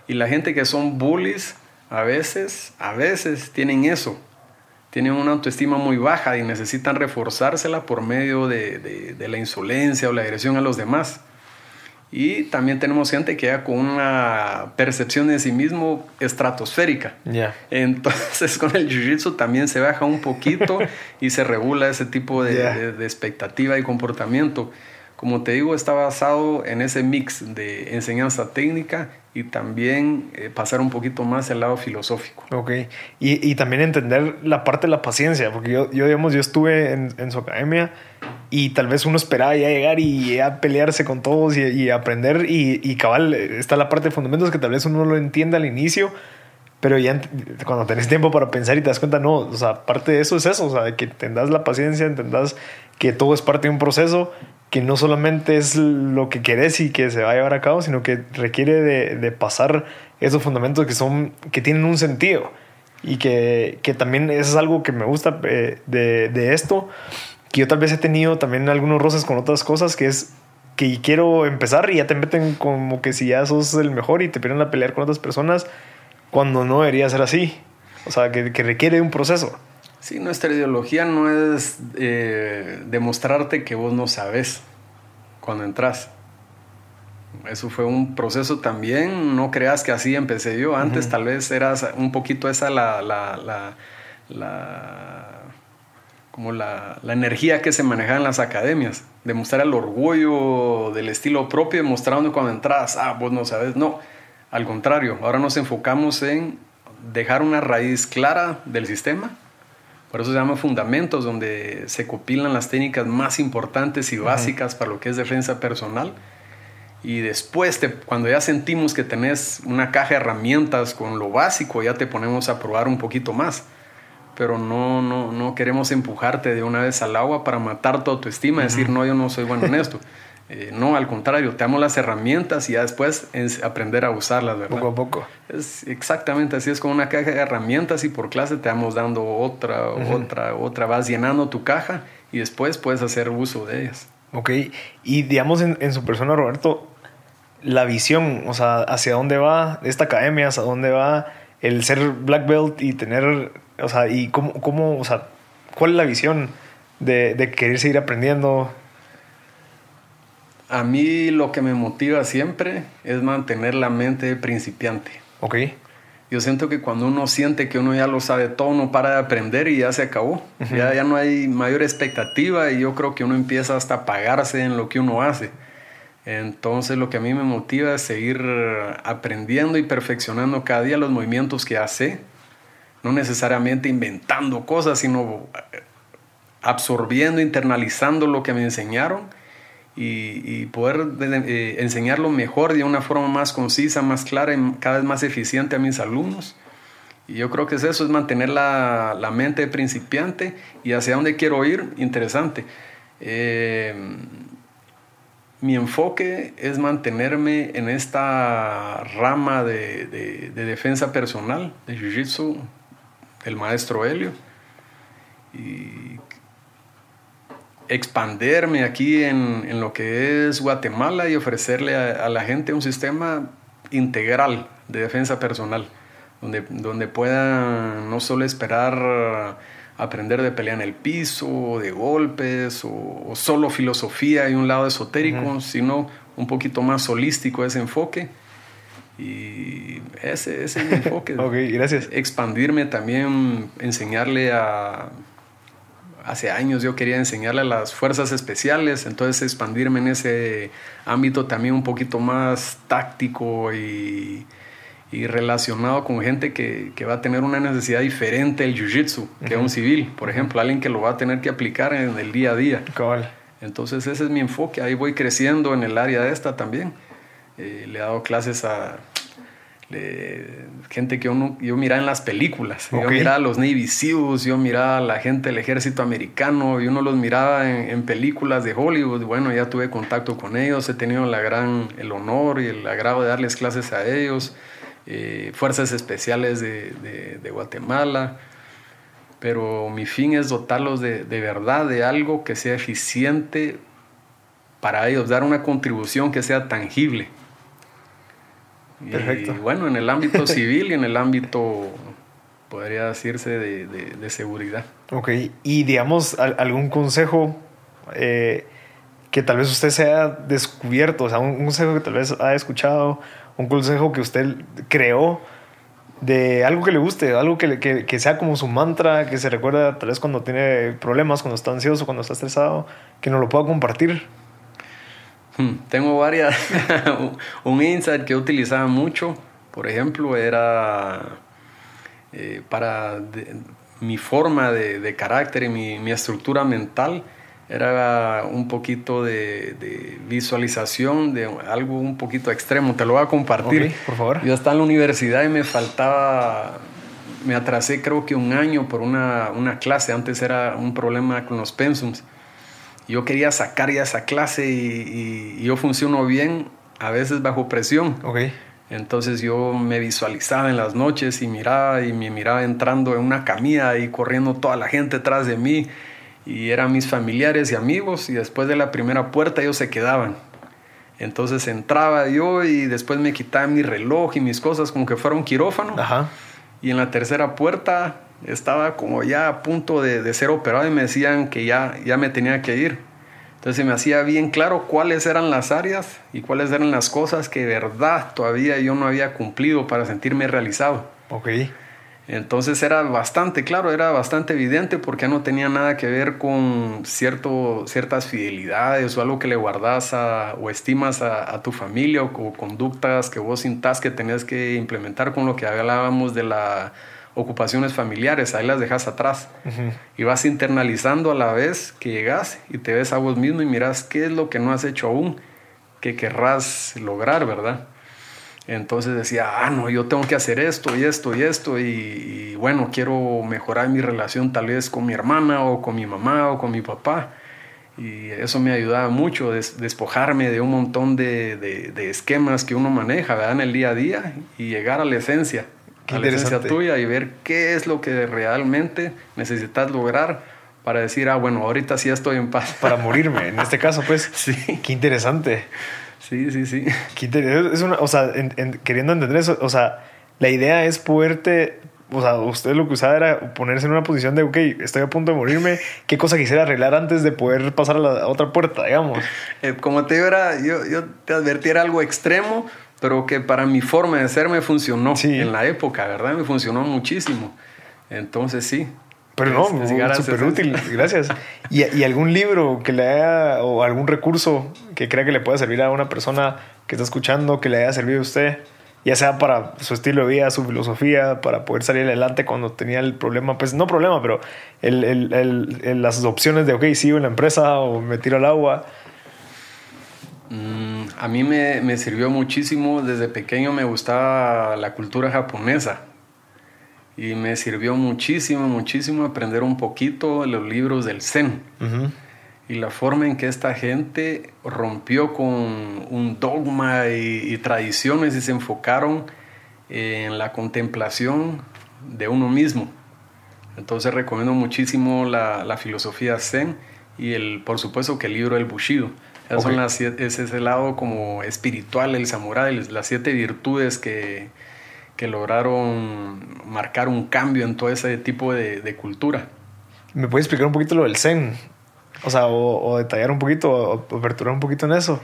Y la gente que son bullies, a veces, a veces tienen eso. Tienen una autoestima muy baja y necesitan reforzársela por medio de, de, la insolencia o la agresión a los demás. Y también tenemos gente que ya con una percepción de sí mismo estratosférica. ya Entonces con el jiu-jitsu también se baja un poquito y se regula ese tipo de, de expectativa y comportamiento como te digo, está basado en ese mix de enseñanza técnica y también eh, pasar un poquito más al lado filosófico. Ok, y, y, también entender la parte de la paciencia, porque yo, yo digamos, yo estuve en, en, su academia y tal vez uno esperaba ya llegar y ya pelearse con todos y, y aprender y, y, cabal, está la parte de fundamentos que tal vez uno no lo entiende al inicio, pero ya cuando tenés tiempo para pensar y te das cuenta, no, o sea, parte de eso es eso, o sea, que tendas la paciencia, entendas que todo es parte de un proceso que no solamente es lo que querés y que se va a llevar a cabo, sino que requiere de, pasar esos fundamentos que, son, que tienen un sentido. Y que, que también es algo que me gusta eh, de, de, esto, que yo tal vez he tenido también algunos roces con otras cosas, que es que quiero empezar y ya te meten como que si ya sos el mejor y te piden a pelear con otras personas, cuando no debería ser así. O sea, que, que requiere un proceso. Sí, nuestra ideología no es eh, demostrarte que vos no sabes cuando entras. Eso fue un proceso también, no creas que así empecé yo. Antes uh -huh. tal vez era un poquito esa la, la, la, la como la, la, energía que se manejaba en las academias. Demostrar el orgullo del estilo propio, demostrando cuando entras, ah, vos no sabes. No, al contrario, ahora nos enfocamos en dejar una raíz clara del sistema por eso se llama fundamentos, donde se copilan las técnicas más importantes y básicas uh -huh. para lo que es defensa personal. Y después, te, cuando ya sentimos que tenés una caja de herramientas con lo básico, ya te ponemos a probar un poquito más. Pero no, no, no queremos empujarte de una vez al agua para matar tu autoestima, uh -huh. decir, no, yo no soy bueno en esto. Eh, no, al contrario, te damos las herramientas y ya después aprender a usarlas, ¿verdad? Poco a poco. Es exactamente así, es como una caja de herramientas y por clase te vamos dando otra, uh -huh. otra, otra, vas llenando tu caja y después puedes hacer uso de ellas. Ok, y digamos en, en su persona, Roberto, la visión, o sea, hacia dónde va esta academia, hacia dónde va el ser black belt y tener, o sea, y cómo, cómo o sea, cuál es la visión de, de querer seguir aprendiendo, a mí lo que me motiva siempre es mantener la mente principiante. Ok. Yo siento que cuando uno siente que uno ya lo sabe todo, uno para de aprender y ya se acabó. Uh -huh. ya, ya no hay mayor expectativa y yo creo que uno empieza hasta a apagarse en lo que uno hace. Entonces lo que a mí me motiva es seguir aprendiendo y perfeccionando cada día los movimientos que hace. No necesariamente inventando cosas, sino absorbiendo, internalizando lo que me enseñaron y, y poder eh, enseñarlo mejor de una forma más concisa, más clara y cada vez más eficiente a mis alumnos. Y yo creo que es eso, es mantener la, la mente principiante y hacia dónde quiero ir, interesante. Eh, mi enfoque es mantenerme en esta rama de, de, de defensa personal, de Jiu-Jitsu, el maestro Helio. Y expanderme aquí en, en, lo que es Guatemala y ofrecerle a, a, la gente un sistema integral de defensa personal, donde, donde puedan no solo esperar aprender de pelea en el piso, de golpes, o, o solo filosofía y un lado esotérico, uh -huh. sino un poquito más holístico ese enfoque. Y ese, ese es mi enfoque. ok, gracias. Expandirme también, enseñarle a hace años yo quería enseñarle a las fuerzas especiales, entonces expandirme en ese ámbito también un poquito más táctico y, y relacionado con gente que, que, va a tener una necesidad diferente del jiu-jitsu que uh -huh. un civil, por ejemplo, alguien que lo va a tener que aplicar en el día a día. Cabal. Entonces ese es mi enfoque, ahí voy creciendo en el área de esta también. Eh, le he dado clases a gente que uno, yo miraba en las películas. Okay. Yo miraba a los Navy Seals, yo miraba a la gente del ejército americano y uno los miraba en, en, películas de Hollywood. Bueno, ya tuve contacto con ellos, he tenido la gran, el honor y el agrado de darles clases a ellos. Eh, fuerzas especiales de, de, de, Guatemala. Pero mi fin es dotarlos de, de verdad de algo que sea eficiente para ellos, dar una contribución que sea tangible. Perfecto. Y bueno, en el ámbito civil y en el ámbito, podría decirse, de, de, de seguridad. Ok, y digamos, algún consejo eh, que tal vez usted se haya descubierto, o sea, un, consejo que tal vez haya escuchado, un consejo que usted creó de algo que le guste, algo que, que, que, sea como su mantra, que se recuerda tal vez cuando tiene problemas, cuando está ansioso, cuando está estresado, que nos lo pueda compartir. Hmm, tengo varias. un insight que utilizaba mucho, por ejemplo, era eh, para mi forma de, carácter y mi, estructura mental era un poquito de, visualización de algo un poquito extremo. Te lo voy a compartir. por favor. Yo estaba en la universidad y me faltaba, me atrasé creo que un año por una, una clase. Antes era un problema con los pensums. Yo quería sacar ya esa clase y, y yo funciono bien, a veces bajo presión. Okay. Entonces yo me visualizaba en las noches y miraba y me miraba entrando en una camilla y corriendo toda la gente detrás de mí y eran mis familiares y amigos y después de la primera puerta ellos se quedaban. Entonces entraba yo y después me quitaba mi reloj y mis cosas como que fuera un quirófano. Y en la tercera puerta estaba como ya a punto de, de ser operado y me decían que ya, ya me tenía que ir. Entonces me hacía bien claro cuáles eran las áreas y cuáles eran las cosas que de verdad todavía yo no había cumplido para sentirme realizado. Ok. Entonces era bastante claro, era bastante evidente porque no tenía nada que ver con cierto, ciertas fidelidades o algo que le guardas o estimas a, tu familia o, o, conductas que vos sintas que tenés que implementar con lo que hablábamos de la ocupaciones familiares, ahí las dejas atrás. Y vas internalizando a la vez que llegas y te ves a vos mismo y miras qué es lo que no has hecho aún, que querrás lograr, ¿verdad? Entonces decía, ah, no, yo tengo que hacer esto y esto y esto y, bueno, quiero mejorar mi relación tal vez con mi hermana o con mi mamá o con mi papá. Y eso me ayudaba mucho, despojarme de un montón de, de, esquemas que uno maneja ¿verdad? en el día a día y llegar a la esencia a la esencia tuya y ver qué es lo que realmente necesitas lograr para decir, ah, bueno, ahorita sí estoy en paz. Para morirme, en este caso, pues. Sí. Qué interesante. Sí, sí, sí. Qué interesante. Es una, o sea, queriendo entender eso, o sea, la idea es poderte, o sea, usted lo que usaba era ponerse en una posición de, ok, estoy a punto de morirme, ¿qué cosa quisiera arreglar antes de poder pasar a la otra puerta, digamos? Eh, como te digo, era, yo, yo te advertí, era algo extremo, pero que para mi forma de ser me funcionó en la época, ¿verdad? Me funcionó muchísimo. Entonces sí. Pero no, es súper útil, gracias. ¿Y, ¿Y, algún libro que le haya, o algún recurso que crea que le pueda servir a una persona que está escuchando, que le haya servido a usted, ya sea para su estilo de vida, su filosofía, para poder salir adelante cuando tenía el problema, pues no problema, pero el, el, el, las opciones de, ok, sigo en la empresa o me tiro al agua. A mí me, sirvió muchísimo, desde pequeño me gustaba la cultura japonesa. Y me sirvió muchísimo, muchísimo aprender un poquito los libros del Zen. Y la forma en que esta gente rompió con un dogma y, tradiciones y se enfocaron en la contemplación de uno mismo. Entonces recomiendo muchísimo la, la filosofía Zen y el, por supuesto que el libro El Bushido son las, es ese lado como espiritual, el samurái, las siete virtudes que, que lograron marcar un cambio en todo ese tipo de, de, cultura. ¿Me puedes explicar un poquito lo del Zen? O sea, o, detallar un poquito, o aperturar un poquito en eso.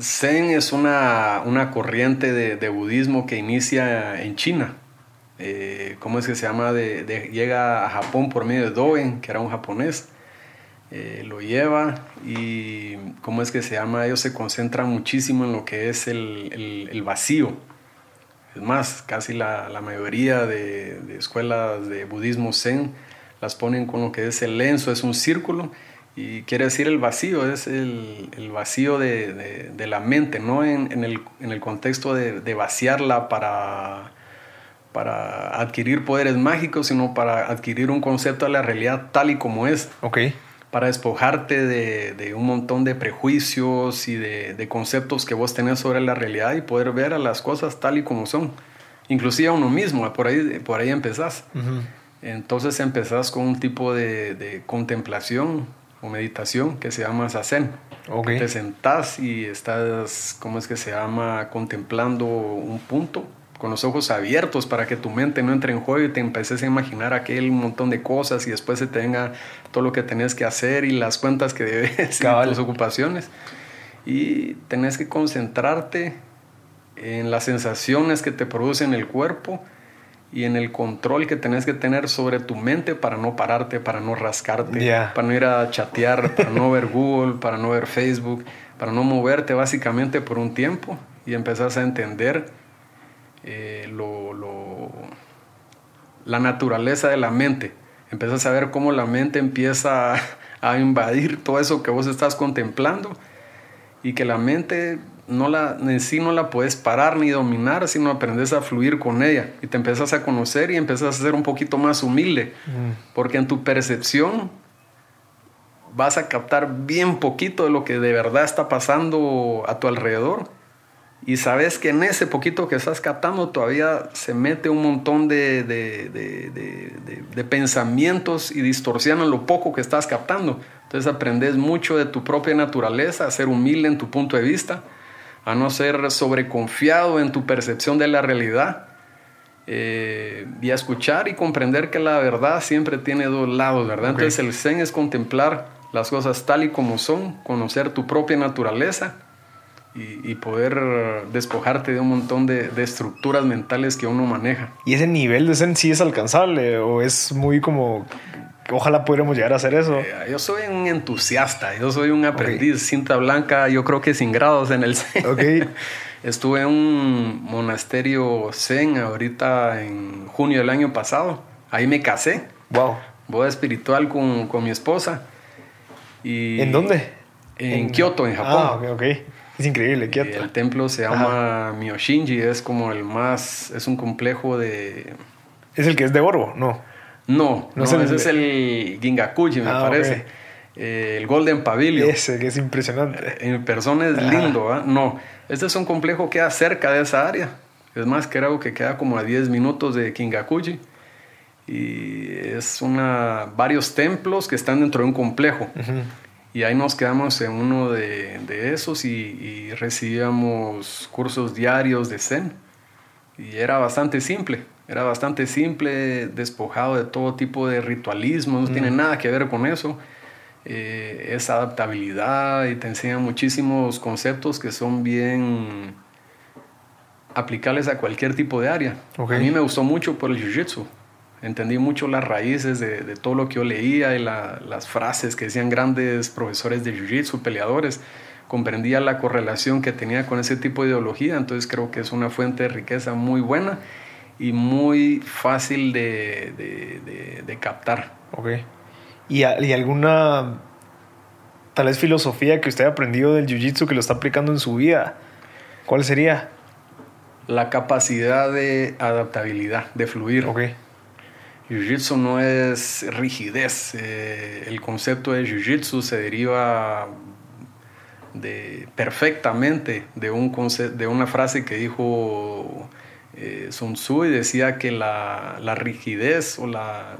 Zen es una, una corriente de, de, budismo que inicia en China. Eh, ¿Cómo es que se llama? De, llega a Japón por medio de Dogen, que era un japonés. Eh, lo lleva y cómo es que se llama, ellos se concentran muchísimo en lo que es el, el, vacío. Es más, casi la, la mayoría de, de, escuelas de budismo zen las ponen con lo que es el lenzo, es un círculo y quiere decir el vacío, es el, el vacío de, de, la mente, no en, en, el, en el, contexto de, vaciarla para, para adquirir poderes mágicos, sino para adquirir un concepto de la realidad tal y como es. Okay para despojarte de, un montón de prejuicios y de, conceptos que vos tenés sobre la realidad y poder ver a las cosas tal y como son. Inclusive a uno mismo, por ahí, por ahí empezás. Entonces empezás con un tipo de, contemplación o meditación que se llama Zazen. Te sentás y estás, ¿cómo es que se llama? Contemplando un punto con los ojos abiertos para que tu mente no entre en juego y te empeces a imaginar aquel montón de cosas y después se te venga todo lo que tenés que hacer y las cuentas que debes y tus ocupaciones. Y tenés que concentrarte en las sensaciones que te producen el cuerpo y en el control que tenés que tener sobre tu mente para no pararte, para no rascarte, para no ir a chatear, para no ver Google, para no ver Facebook, para no moverte básicamente por un tiempo y empezás a entender eh, lo, lo, la naturaleza de la mente. Empiezas a ver cómo la mente empieza a invadir todo eso que vos estás contemplando y que la mente no la, en sí no la puedes parar ni dominar, sino aprendes a fluir con ella y te empiezas a conocer y empiezas a ser un poquito más humilde, mm. porque en tu percepción vas a captar bien poquito de lo que de verdad está pasando a tu alrededor y sabes que en ese poquito que estás captando todavía se mete un montón de, de, de, de pensamientos y distorsionan lo poco que estás captando. Entonces aprendes mucho de tu propia naturaleza, a ser humilde en tu punto de vista, a no ser sobreconfiado en tu percepción de la realidad eh, y a escuchar y comprender que la verdad siempre tiene dos lados, ¿verdad? Entonces el zen es contemplar las cosas tal y como son, conocer tu propia naturaleza y, poder despojarte de un montón de, estructuras mentales que uno maneja. ¿Y ese nivel de Zen sí es alcanzable o es muy como... Ojalá pudiéramos llegar a hacer eso. Eh, yo soy un entusiasta, yo soy un aprendiz, cinta blanca, yo creo que sin grados en el Zen. Okay. Estuve en un monasterio Zen ahorita en junio del año pasado. Ahí me casé. Wow. Boda espiritual con, con mi esposa. Y ¿En dónde? En, Kioto, en Japón. Ah, ok, ok. Es increíble, Kioto. El templo se llama Myoshinji, es como el más, es un complejo de... ¿Es el que es de oro? No. No, no, ese es el Gingakuji, me ah, parece. Eh, el Golden Pavilion. Ese, que es impresionante. En persona es lindo, ¿ah? No, este es un complejo que queda cerca de esa área. Es más, creo que queda como a 10 minutos de Kingakuji. Y es una, varios templos que están dentro de un complejo. Y ahí nos quedamos en uno de, de esos y, recibíamos cursos diarios de Zen. Y era bastante simple, era bastante simple, despojado de todo tipo de ritualismo, no tiene nada que ver con eso. Eh, es adaptabilidad y te enseña muchísimos conceptos que son bien aplicables a cualquier tipo de área. A mí me gustó mucho por el Jiu-Jitsu entendí mucho las raíces de, de todo lo que yo leía y las frases que decían grandes profesores de Jiu-Jitsu, peleadores. Comprendía la correlación que tenía con ese tipo de ideología, entonces creo que es una fuente de riqueza muy buena y muy fácil de, de, de captar. Ok. ¿Y, ¿Y, alguna, tal vez, filosofía que usted ha aprendido del Jiu-Jitsu que lo está aplicando en su vida? ¿Cuál sería? La capacidad de adaptabilidad, de fluir. Ok. Jiu-Jitsu no es rigidez. Eh, el concepto de Jiu-Jitsu se deriva de, perfectamente de, un de una frase que dijo eh, Sun Tzu y decía que la, rigidez o la,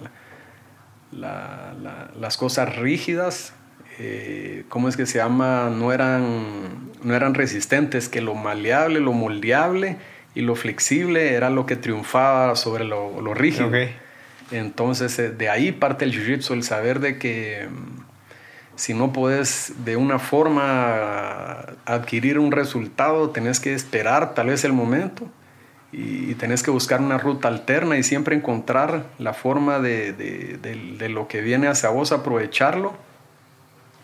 las cosas rígidas, eh, ¿cómo es que se llama? No eran, no eran resistentes, que lo maleable, lo moldeable y lo flexible era lo que triunfaba sobre lo rígido. Entonces, eh, de ahí parte el jiu-jitsu, el saber de que mm, si no puedes de una forma adquirir un resultado, tenés que esperar tal vez el momento y tenés que buscar una ruta alterna y siempre encontrar la forma de, de, lo que viene hacia vos, aprovecharlo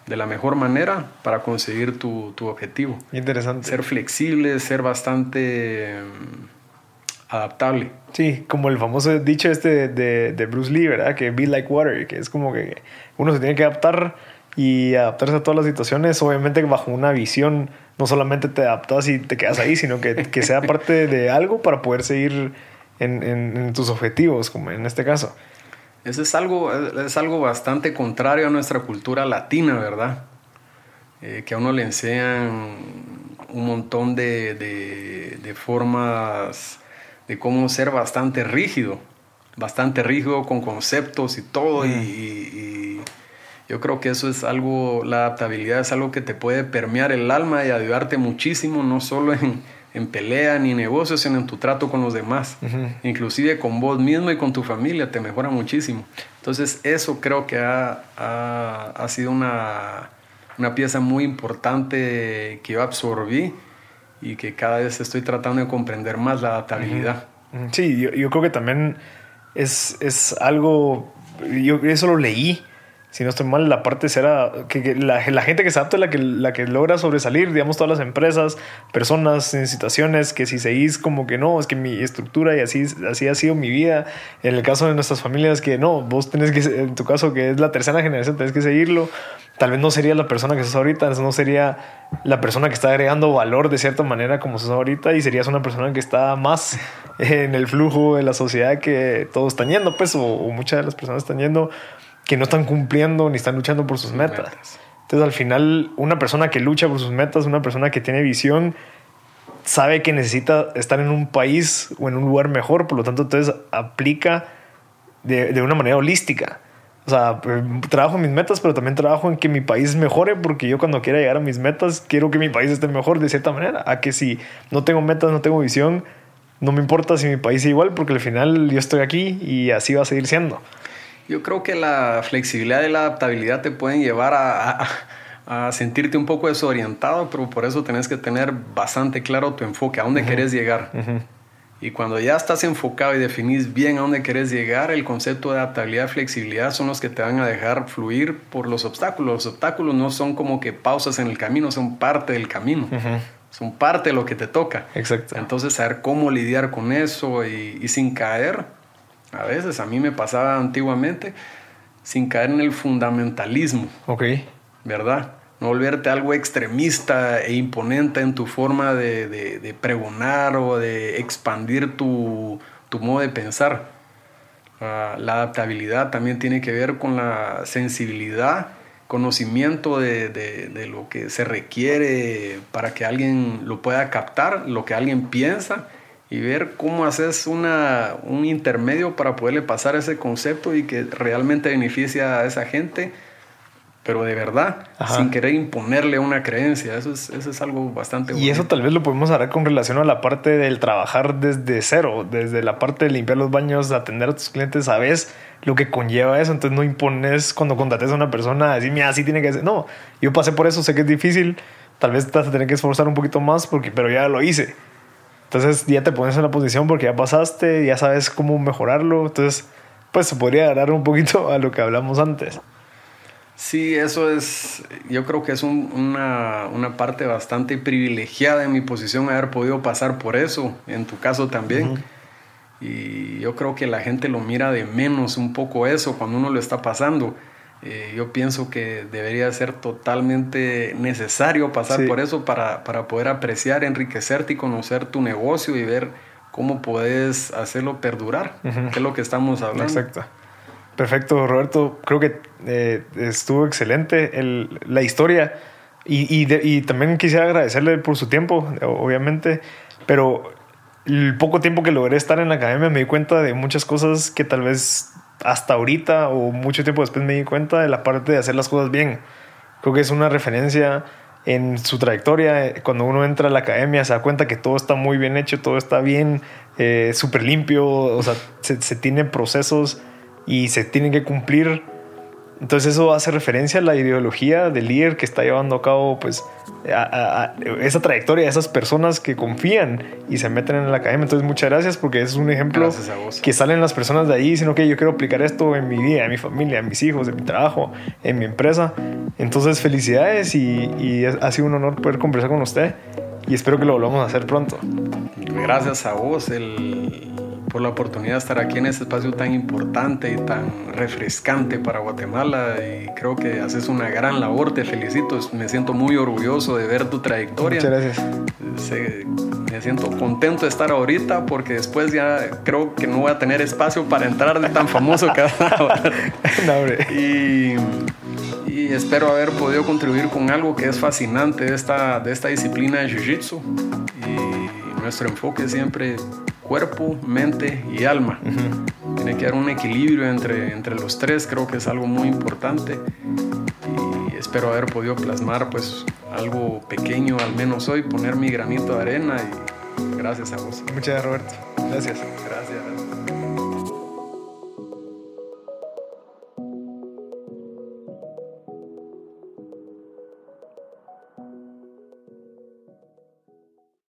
de la mejor manera para conseguir tu, tu objetivo. Interesante. Ser flexible, ser bastante mm, adaptable. Sí, como el famoso dicho este de, de, Bruce Lee, ¿verdad? Que be like water, que es como que uno se tiene que adaptar y adaptarse a todas las situaciones, obviamente bajo una visión, no solamente te adaptas y te quedas ahí, sino que, que sea parte de algo para poder seguir en, en, tus objetivos, como en este caso. Eso es algo, es algo bastante contrario a nuestra cultura latina, ¿verdad? Eh, que a uno le enseñan un montón de, de, de formas de cómo ser bastante rígido, bastante rígido con conceptos y todo. Y, y, yo creo que eso es algo, la adaptabilidad es algo que te puede permear el alma y ayudarte muchísimo, no solo en, en pelea ni negocios, sino en tu trato con los demás. Inclusive con vos mismo y con tu familia, te mejora muchísimo. Entonces eso creo que ha, ha, ha sido una, una pieza muy importante que yo absorbí y que cada vez estoy tratando de comprender más la adaptabilidad. Sí, yo, creo que también es, es algo, yo eso lo leí si no estoy mal, la parte será que, la, gente que se adapta la que, la que logra sobresalir, digamos, todas las empresas, personas en situaciones que si seguís como que no, es que mi estructura y así, así ha sido mi vida. En el caso de nuestras familias, que no, vos tenés que, en tu caso, que es la tercera generación, tenés que seguirlo. Tal vez no sería la persona que sos ahorita, no sería la persona que está agregando valor de cierta manera como sos ahorita y serías una persona que está más en el flujo de la sociedad que todos están yendo, pues, o muchas de las personas están yendo que no están cumpliendo ni están luchando por sus metas. Entonces al final una persona que lucha por sus metas, una persona que tiene visión, sabe que necesita estar en un país o en un lugar mejor, por lo tanto entonces aplica de, de una manera holística. O sea, trabajo en mis metas, pero también trabajo en que mi país mejore, porque yo cuando quiera llegar a mis metas, quiero que mi país esté mejor de cierta manera. A que si no tengo metas, no tengo visión, no me importa si mi país es igual, porque al final yo estoy aquí y así va a seguir siendo. Yo creo que la flexibilidad y la adaptabilidad te pueden llevar a, a, sentirte un poco desorientado, pero por eso tenés que tener bastante claro tu enfoque, a dónde querés llegar. Y cuando ya estás enfocado y definís bien a dónde querés llegar, el concepto de adaptabilidad y flexibilidad son los que te van a dejar fluir por los obstáculos. Los obstáculos no son como que pausas en el camino, son parte del camino. Son parte de lo que te toca. Exacto. Entonces, saber cómo lidiar con eso y, y sin caer a veces, a mí me pasaba antiguamente sin caer en el fundamentalismo. Ok. ¿Verdad? No volverte algo extremista e imponente en tu forma de, pregonar o de expandir tu, modo de pensar. Ah, la adaptabilidad también tiene que ver con la sensibilidad, conocimiento de, de, lo que se requiere para que alguien lo pueda captar, lo que alguien piensa y ver cómo haces una, un intermedio para poderle pasar ese concepto y que realmente beneficia a esa gente, pero de verdad, sin querer imponerle una creencia. Eso es, eso es algo bastante Y eso tal vez lo podemos hablar con relación a la parte del trabajar desde cero, desde la parte de limpiar los baños, atender a tus clientes, sabes lo que conlleva eso, entonces no impones cuando contrates a una persona, decir, mira, así tiene que ser. No, yo pasé por eso, sé que es difícil, tal vez te vas a tener que esforzar un poquito más, porque, pero ya lo hice. Entonces ya te pones en la posición porque ya pasaste, ya sabes cómo mejorarlo. Entonces, pues se podría agarrar un poquito a lo que hablamos antes. Sí, eso es, yo creo que es una, una, parte bastante privilegiada en mi posición haber podido pasar por eso, en tu caso también. Y yo creo que la gente lo mira de menos un poco eso cuando uno lo está pasando. Eh, yo pienso que debería ser totalmente necesario pasar por eso para, para, poder apreciar, enriquecerte y conocer tu negocio y ver cómo puedes hacerlo perdurar, que es lo que estamos hablando. Exacto. Perfecto, Roberto. Creo que eh, estuvo excelente el, la historia y, y, y, también quisiera agradecerle por su tiempo, obviamente, pero el poco tiempo que logré estar en la academia me di cuenta de muchas cosas que tal vez hasta ahorita o mucho tiempo después me di cuenta de la parte de hacer las cosas bien. Creo que es una referencia en su trayectoria. Cuando uno entra a la academia se da cuenta que todo está muy bien hecho, todo está bien, eh, súper limpio, o sea, se, se tienen procesos y se tienen que cumplir entonces eso hace referencia a la ideología del líder que está llevando a cabo pues a, esa trayectoria, a esas personas que confían y se meten en la academia. Entonces muchas gracias porque es un ejemplo que salen las personas de ahí, sino que yo quiero aplicar esto en mi vida, en mi familia, en mis hijos, en mi trabajo, en mi empresa. Entonces felicidades y, y ha sido un honor poder conversar con usted y espero que lo volvamos a hacer pronto. Gracias a vos. El por la oportunidad de estar aquí en este espacio tan importante y tan refrescante para Guatemala y creo que haces una gran labor, te felicito, me siento muy orgulloso de ver tu trayectoria. Muchas gracias. me siento contento de estar ahorita porque después ya creo que no voy a tener espacio para entrar de tan famoso que no, y, y espero haber podido contribuir con algo que es fascinante de esta, de esta disciplina de Jiu-Jitsu y nuestro enfoque siempre cuerpo, mente y alma. Tiene que haber un equilibrio entre, entre los tres, creo que es algo muy importante y espero haber podido plasmar pues algo pequeño al menos hoy, poner mi granito de arena y gracias a vos. Muchas gracias Roberto. Gracias. Gracias.